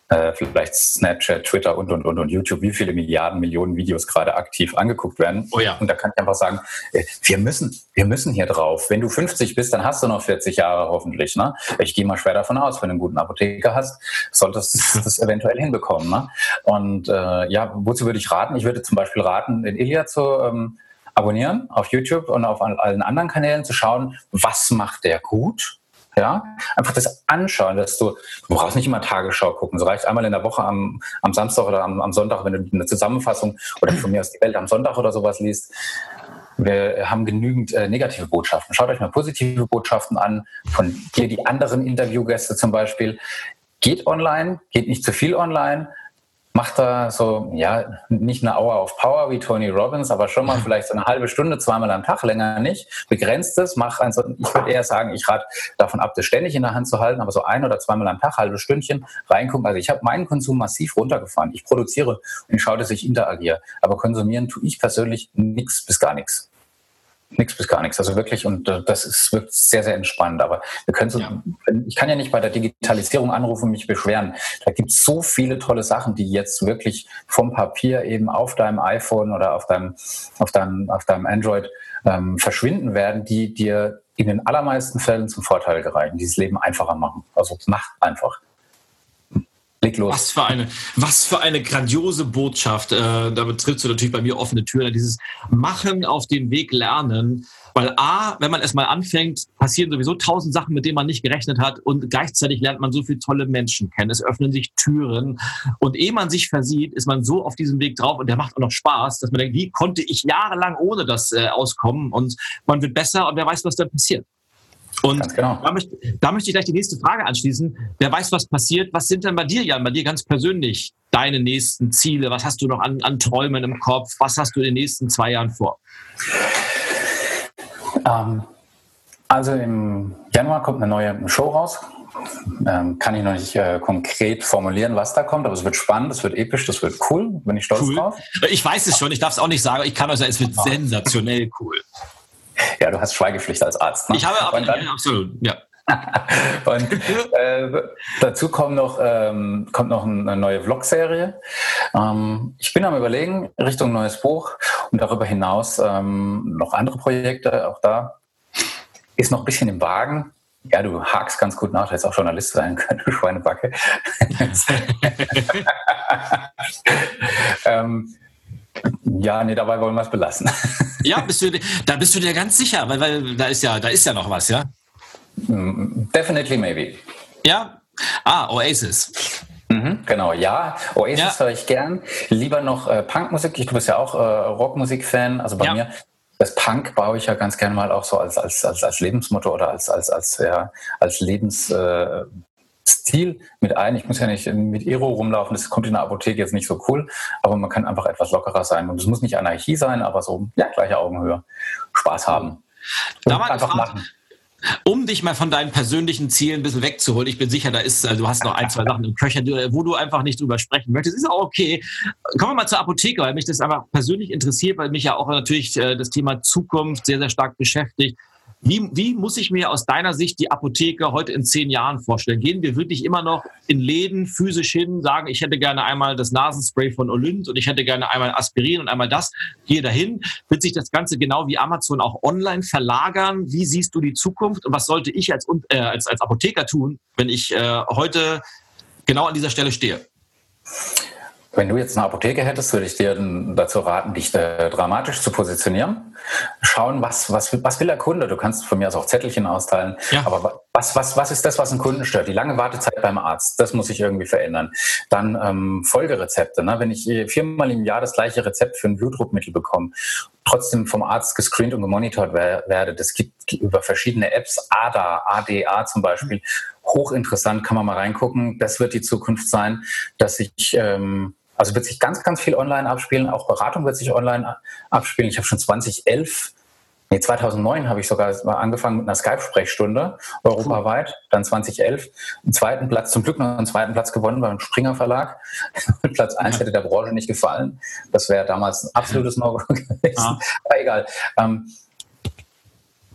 äh, vielleicht Snapchat, Twitter und, und, und, und YouTube, wie viele Milliarden, Millionen Videos gerade aktiv angeguckt werden. Oh ja. Und da kann ich einfach sagen, äh, wir müssen, wir müssen hier drauf. Wenn du 50 bist, dann hast du noch 40 Jahre hoffentlich. Ne? Ich gehe mal schwer davon aus, wenn du einen guten Apotheker hast, solltest du das eventuell hinbekommen. Ne? Und äh, ja, wozu würde ich raten? Ich würde zum Beispiel raten, den Ilya zu ähm, abonnieren auf YouTube und auf allen anderen Kanälen zu schauen, was macht der gut ja, einfach das anschauen, dass du, du brauchst nicht immer Tagesschau gucken. So reicht einmal in der Woche am, am Samstag oder am, am Sonntag, wenn du eine Zusammenfassung oder von mir aus die Welt am Sonntag oder sowas liest. Wir haben genügend äh, negative Botschaften. Schaut euch mal positive Botschaften an, von dir, die anderen Interviewgäste zum Beispiel. Geht online, geht nicht zu viel online, macht da so, ja, nicht eine Hour of Power wie Tony Robbins, aber schon mal vielleicht so eine halbe Stunde, zweimal am Tag, länger nicht. Begrenzt es, mach ein, ich würde eher sagen, ich rate davon ab, das ständig in der Hand zu halten, aber so ein oder zweimal am Tag, halbe Stündchen reingucken. Also ich habe meinen Konsum massiv runtergefahren. Ich produziere und ich schaue, dass ich interagiere. Aber konsumieren tue ich persönlich nichts bis gar nichts nichts bis gar nichts. Also wirklich, und äh, das ist wirklich sehr, sehr entspannt. Aber wir können so, ja. ich kann ja nicht bei der Digitalisierung anrufen und mich beschweren. Da gibt es so viele tolle Sachen, die jetzt wirklich vom Papier eben auf deinem iPhone oder auf deinem, auf deinem, auf deinem Android ähm, verschwinden werden, die dir in den allermeisten Fällen zum Vorteil gereichen, dieses Leben einfacher machen. Also macht einfach. Leg los. Was für eine, was für eine grandiose Botschaft. Äh, damit trittst du natürlich bei mir offene Türen. Dieses Machen auf dem Weg lernen. Weil A, wenn man erstmal anfängt, passieren sowieso tausend Sachen, mit denen man nicht gerechnet hat. Und gleichzeitig lernt man so viele tolle Menschen kennen. Es öffnen sich Türen. Und ehe man sich versieht, ist man so auf diesem Weg drauf und der macht auch noch Spaß, dass man denkt, wie konnte ich jahrelang ohne das äh, auskommen? Und man wird besser und wer weiß, was da passiert. Und genau. da, möchte, da möchte ich gleich die nächste Frage anschließen. Wer weiß, was passiert? Was sind denn bei dir, Jan, bei dir ganz persönlich deine nächsten Ziele? Was hast du noch an, an Träumen im Kopf? Was hast du in den nächsten zwei Jahren vor? Ähm, also im Januar kommt eine neue Show raus. Ähm, kann ich noch nicht äh, konkret formulieren, was da kommt, aber es wird spannend, es wird episch, das wird cool. Bin ich stolz cool. drauf. Ich weiß es schon, ich darf es auch nicht sagen. Ich kann euch sagen, es wird sensationell cool. Ja, du hast Schweigepflicht als Arzt. Ne? Ich habe aber, dann, ja, absolut, ja. und äh, dazu kommt noch, ähm, kommt noch eine neue Vlog-Serie. Ähm, ich bin am überlegen, Richtung neues Buch und darüber hinaus ähm, noch andere Projekte. Auch da ist noch ein bisschen im Wagen. Ja, du hakst ganz gut nach, du hättest auch Journalist sein können, du Schweinebacke. ähm, ja, nee, dabei wollen wir es belassen. ja, bist du, da bist du dir ganz sicher, weil, weil da ist ja, da ist ja noch was, ja? Mm, definitely maybe. Ja? Ah, Oasis. Mhm, genau, ja. Oasis ja. höre ich gern. Lieber noch äh, Punkmusik. Du bist ja auch äh, Rockmusik-Fan. Also bei ja. mir, das Punk baue ich ja ganz gerne mal auch so als, als, als, als Lebensmotto oder als, als, als, ja, als Lebens, äh, Stil mit ein. Ich muss ja nicht mit Ero rumlaufen, das kommt in der Apotheke jetzt nicht so cool, aber man kann einfach etwas lockerer sein. Und es muss nicht Anarchie sein, aber so, ja, gleiche Augenhöhe. Spaß haben. Da einfach machen. Um dich mal von deinen persönlichen Zielen ein bisschen wegzuholen, ich bin sicher, da ist, also du hast noch ein, zwei Sachen im Köcher, wo du einfach nicht drüber sprechen möchtest. Ist auch okay. Kommen wir mal zur Apotheke, weil mich das einfach persönlich interessiert, weil mich ja auch natürlich äh, das Thema Zukunft sehr, sehr stark beschäftigt. Wie, wie muss ich mir aus deiner Sicht die Apotheke heute in zehn Jahren vorstellen? Gehen wir wirklich immer noch in Läden physisch hin, sagen, ich hätte gerne einmal das Nasenspray von Olynt und ich hätte gerne einmal Aspirin und einmal das, gehe dahin. Wird sich das Ganze genau wie Amazon auch online verlagern? Wie siehst du die Zukunft und was sollte ich als, äh, als, als Apotheker tun, wenn ich äh, heute genau an dieser Stelle stehe? Wenn du jetzt eine Apotheke hättest, würde ich dir dazu raten, dich äh, dramatisch zu positionieren. Schauen, was, was, was will der Kunde? Du kannst von mir aus auch Zettelchen austeilen. Ja. Aber was, was, was ist das, was einen Kunden stört? Die lange Wartezeit beim Arzt, das muss sich irgendwie verändern. Dann ähm, Folgerezepte. Ne? Wenn ich viermal im Jahr das gleiche Rezept für ein Blutdruckmittel bekomme, trotzdem vom Arzt gescreent und gemonitort werde, das gibt über verschiedene Apps, ADA, ADA zum Beispiel, hochinteressant, kann man mal reingucken. Das wird die Zukunft sein, dass ich ähm, also wird sich ganz, ganz viel online abspielen. Auch Beratung wird sich online abspielen. Ich habe schon 2011 Nee, 2009 habe ich sogar angefangen mit einer Skype-Sprechstunde europaweit, dann 2011 einen zweiten Platz, zum Glück noch einen zweiten Platz gewonnen beim Springer Verlag. Platz 1 hätte der Branche nicht gefallen. Das wäre damals ein absolutes No-Go gewesen. Ah. Aber egal. Ähm,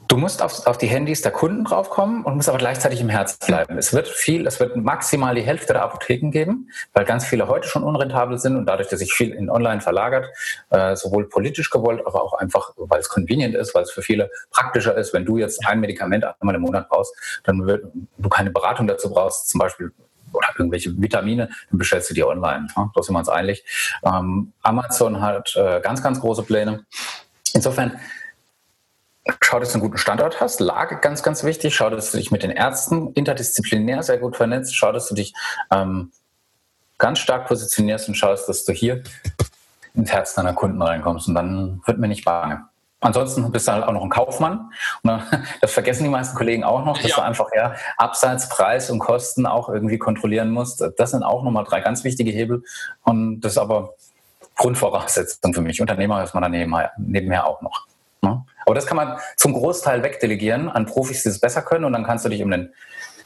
Du musst auf, auf, die Handys der Kunden draufkommen und musst aber gleichzeitig im Herz bleiben. Es wird viel, es wird maximal die Hälfte der Apotheken geben, weil ganz viele heute schon unrentabel sind und dadurch, dass sich viel in Online verlagert, äh, sowohl politisch gewollt, aber auch einfach, weil es convenient ist, weil es für viele praktischer ist, wenn du jetzt ein Medikament einmal im Monat brauchst, dann wird, du keine Beratung dazu brauchst, zum Beispiel oder irgendwelche Vitamine, dann bestellst du die online. Ja? Da sind wir uns einig. Ähm, Amazon hat äh, ganz, ganz große Pläne. Insofern Schau, dass du einen guten Standort hast. Lage ganz, ganz wichtig. Schau, dass du dich mit den Ärzten interdisziplinär sehr gut vernetzt. Schau, dass du dich ähm, ganz stark positionierst und schaust, dass du hier ins Herz deiner Kunden reinkommst. Und dann wird mir nicht bange. Ansonsten bist du halt auch noch ein Kaufmann. Und das vergessen die meisten Kollegen auch noch, dass ja. du einfach ja Abseits, Preis und Kosten auch irgendwie kontrollieren musst. Das sind auch nochmal drei ganz wichtige Hebel. Und das ist aber Grundvoraussetzung für mich. Unternehmer ist man dann nebenher, nebenher auch noch. Ne? Aber das kann man zum Großteil wegdelegieren an Profis, die es besser können und dann kannst du dich um den,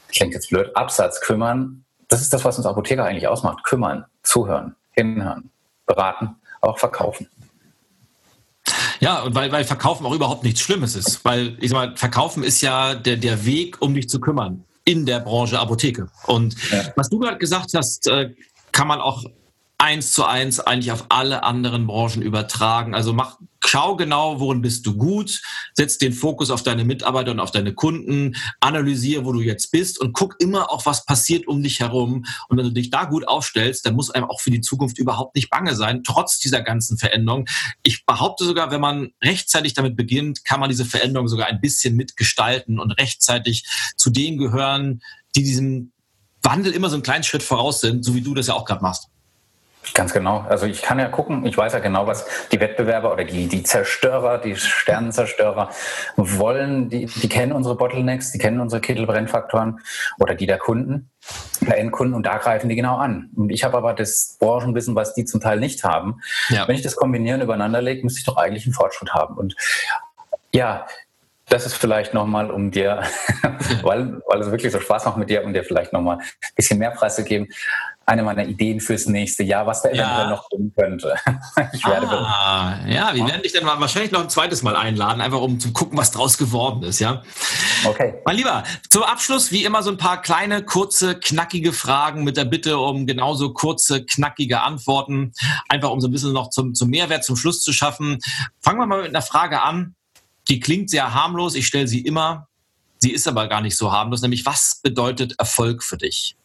klingt jetzt blöd, Absatz kümmern. Das ist das, was uns Apotheker eigentlich ausmacht. Kümmern, zuhören, hinhören, beraten, auch verkaufen. Ja, und weil, weil Verkaufen auch überhaupt nichts Schlimmes ist. Weil, ich sag mal, Verkaufen ist ja der, der Weg, um dich zu kümmern in der Branche Apotheke. Und ja. was du gerade gesagt hast, äh, kann man auch eins zu eins eigentlich auf alle anderen Branchen übertragen. Also mach, schau genau, worin bist du gut, setz den Fokus auf deine Mitarbeiter und auf deine Kunden, analysiere, wo du jetzt bist und guck immer auch, was passiert um dich herum. Und wenn du dich da gut aufstellst, dann muss einem auch für die Zukunft überhaupt nicht bange sein, trotz dieser ganzen Veränderung. Ich behaupte sogar, wenn man rechtzeitig damit beginnt, kann man diese Veränderung sogar ein bisschen mitgestalten und rechtzeitig zu denen gehören, die diesem Wandel immer so einen kleinen Schritt voraus sind, so wie du das ja auch gerade machst. Ganz genau. Also ich kann ja gucken, ich weiß ja genau, was die Wettbewerber oder die, die Zerstörer, die Sternenzerstörer wollen. Die, die kennen unsere Bottlenecks, die kennen unsere Kittelbrennfaktoren oder die der Kunden, der Endkunden und da greifen die genau an. Und ich habe aber das Branchenwissen, was die zum Teil nicht haben. Ja. Wenn ich das kombinieren übereinander lege, müsste ich doch eigentlich einen Fortschritt haben. Und ja, das ist vielleicht nochmal, um dir, weil, weil es wirklich so Spaß macht mit dir, um dir vielleicht nochmal ein bisschen mehr Preis zu geben, eine meiner Ideen fürs nächste Jahr, was da eventuell ja. noch kommen könnte. ich werde ah, ja, wir werden dich dann wahrscheinlich noch ein zweites Mal einladen, einfach um zu gucken, was draus geworden ist, ja? Okay. Mein Lieber, zum Abschluss wie immer so ein paar kleine, kurze, knackige Fragen mit der Bitte um genauso kurze, knackige Antworten, einfach um so ein bisschen noch zum, zum Mehrwert zum Schluss zu schaffen. Fangen wir mal mit einer Frage an. Die klingt sehr harmlos, ich stelle sie immer. Sie ist aber gar nicht so harmlos, nämlich was bedeutet Erfolg für dich?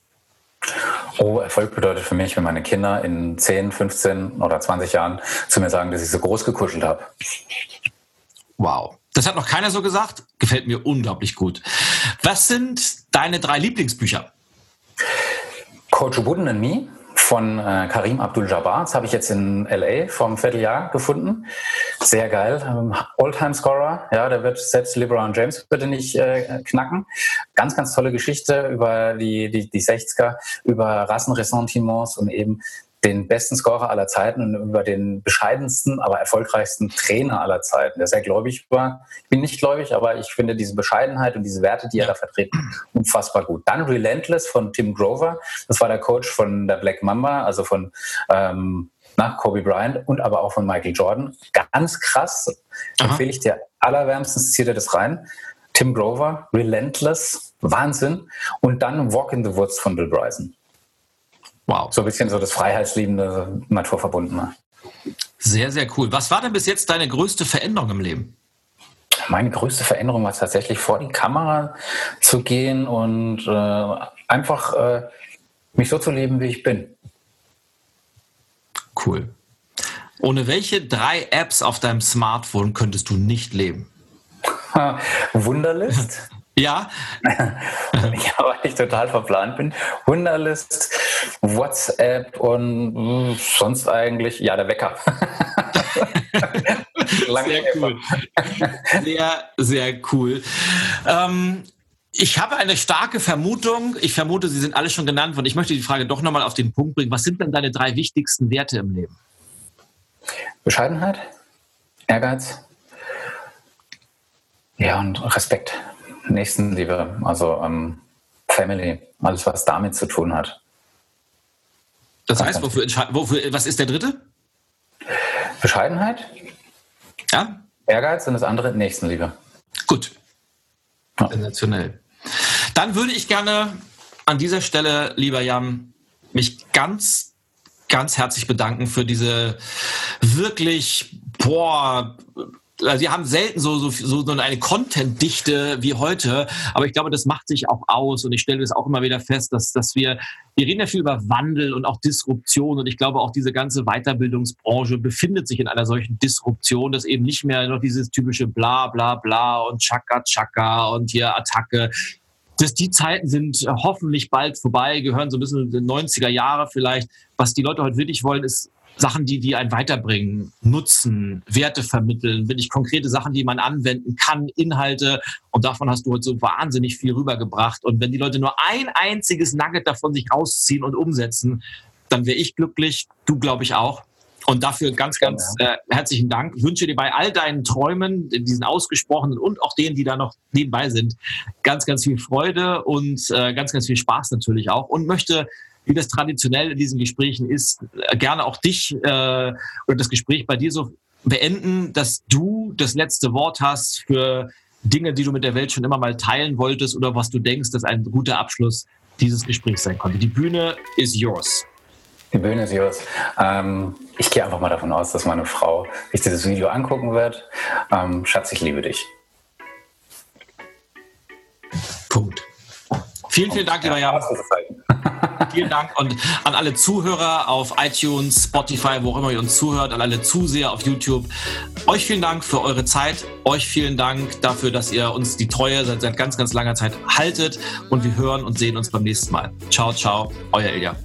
Oh, Erfolg bedeutet für mich, wenn meine Kinder in 10, 15 oder 20 Jahren zu mir sagen, dass ich so groß gekuschelt habe. Wow. Das hat noch keiner so gesagt. Gefällt mir unglaublich gut. Was sind deine drei Lieblingsbücher? Coach Wooden and Me von äh, Karim Abdul-Jabbar. Das habe ich jetzt in LA vom Vierteljahr gefunden. Sehr geil. Ähm, All-Time-Scorer. Ja, der wird selbst LeBron James bitte nicht äh, knacken. Ganz, ganz tolle Geschichte über die, die, die 60er, über Rassenressentiments und eben den besten Scorer aller Zeiten und über den bescheidensten, aber erfolgreichsten Trainer aller Zeiten, der sehr gläubig war. Ich bin nicht gläubig, aber ich finde diese Bescheidenheit und diese Werte, die er da vertritt, unfassbar gut. Dann Relentless von Tim Grover. Das war der Coach von der Black Mamba, also von ähm, nach Kobe Bryant und aber auch von Michael Jordan. Ganz krass. Aha. Empfehle ich dir allerwärmstens, zieh dir das rein. Tim Grover, Relentless, Wahnsinn. Und dann Walk in the Woods von Bill Bryson. Wow. So ein bisschen so das freiheitsliebende, naturverbundene. Sehr, sehr cool. Was war denn bis jetzt deine größte Veränderung im Leben? Meine größte Veränderung war tatsächlich vor die Kamera zu gehen und äh, einfach äh, mich so zu leben, wie ich bin. Cool. Ohne welche drei Apps auf deinem Smartphone könntest du nicht leben? Wunderlist. Ja. ja, weil ich total verplant bin. Wunderlist, WhatsApp und hm, sonst eigentlich, ja, der Wecker. sehr cool. Sehr, sehr cool. Ähm, ich habe eine starke Vermutung. Ich vermute, Sie sind alle schon genannt worden. Ich möchte die Frage doch nochmal auf den Punkt bringen. Was sind denn deine drei wichtigsten Werte im Leben? Bescheidenheit, Ehrgeiz, ja, und Respekt, Nächstenliebe, also ähm, Family, alles, was damit zu tun hat. Das heißt, wofür, wofür, was ist der dritte? Bescheidenheit, ja? Ehrgeiz und das andere Nächstenliebe. Gut. Ja. Sensationell. Dann würde ich gerne an dieser Stelle, lieber Jan, mich ganz ganz herzlich bedanken für diese wirklich, boah, also Sie haben selten so, so, so eine Content-Dichte wie heute, aber ich glaube, das macht sich auch aus und ich stelle das auch immer wieder fest, dass, dass wir, wir reden ja viel über Wandel und auch Disruption und ich glaube auch diese ganze Weiterbildungsbranche befindet sich in einer solchen Disruption, dass eben nicht mehr noch dieses typische bla bla bla und Chaka Chaka und hier Attacke dass die Zeiten sind hoffentlich bald vorbei, gehören so ein bisschen in die 90er Jahre vielleicht. Was die Leute heute wirklich wollen, ist Sachen, die, die einen weiterbringen, nutzen, Werte vermitteln, wirklich konkrete Sachen, die man anwenden kann, Inhalte. Und davon hast du heute so wahnsinnig viel rübergebracht. Und wenn die Leute nur ein einziges Nugget davon sich rausziehen und umsetzen, dann wäre ich glücklich, du glaube ich auch. Und dafür ganz, ganz äh, herzlichen Dank. Ich wünsche dir bei all deinen Träumen, diesen ausgesprochenen und auch denen, die da noch nebenbei sind, ganz, ganz viel Freude und äh, ganz, ganz viel Spaß natürlich auch. Und möchte, wie das traditionell in diesen Gesprächen ist, gerne auch dich äh, oder das Gespräch bei dir so beenden, dass du das letzte Wort hast für Dinge, die du mit der Welt schon immer mal teilen wolltest oder was du denkst, dass ein guter Abschluss dieses Gesprächs sein konnte. Die Bühne ist yours. Die Bühne ist yours. Ähm, ich gehe einfach mal davon aus, dass meine Frau sich dieses Video angucken wird. Ähm, Schatz, ich liebe dich. Punkt. Vielen, vielen Dank, lieber Jan. Vielen Dank und an alle Zuhörer auf iTunes, Spotify, wo auch immer ihr uns zuhört, an alle Zuseher auf YouTube. Euch vielen Dank für eure Zeit. Euch vielen Dank dafür, dass ihr uns die Treue seit, seit ganz, ganz langer Zeit haltet. Und wir hören und sehen uns beim nächsten Mal. Ciao, ciao, euer Ilja.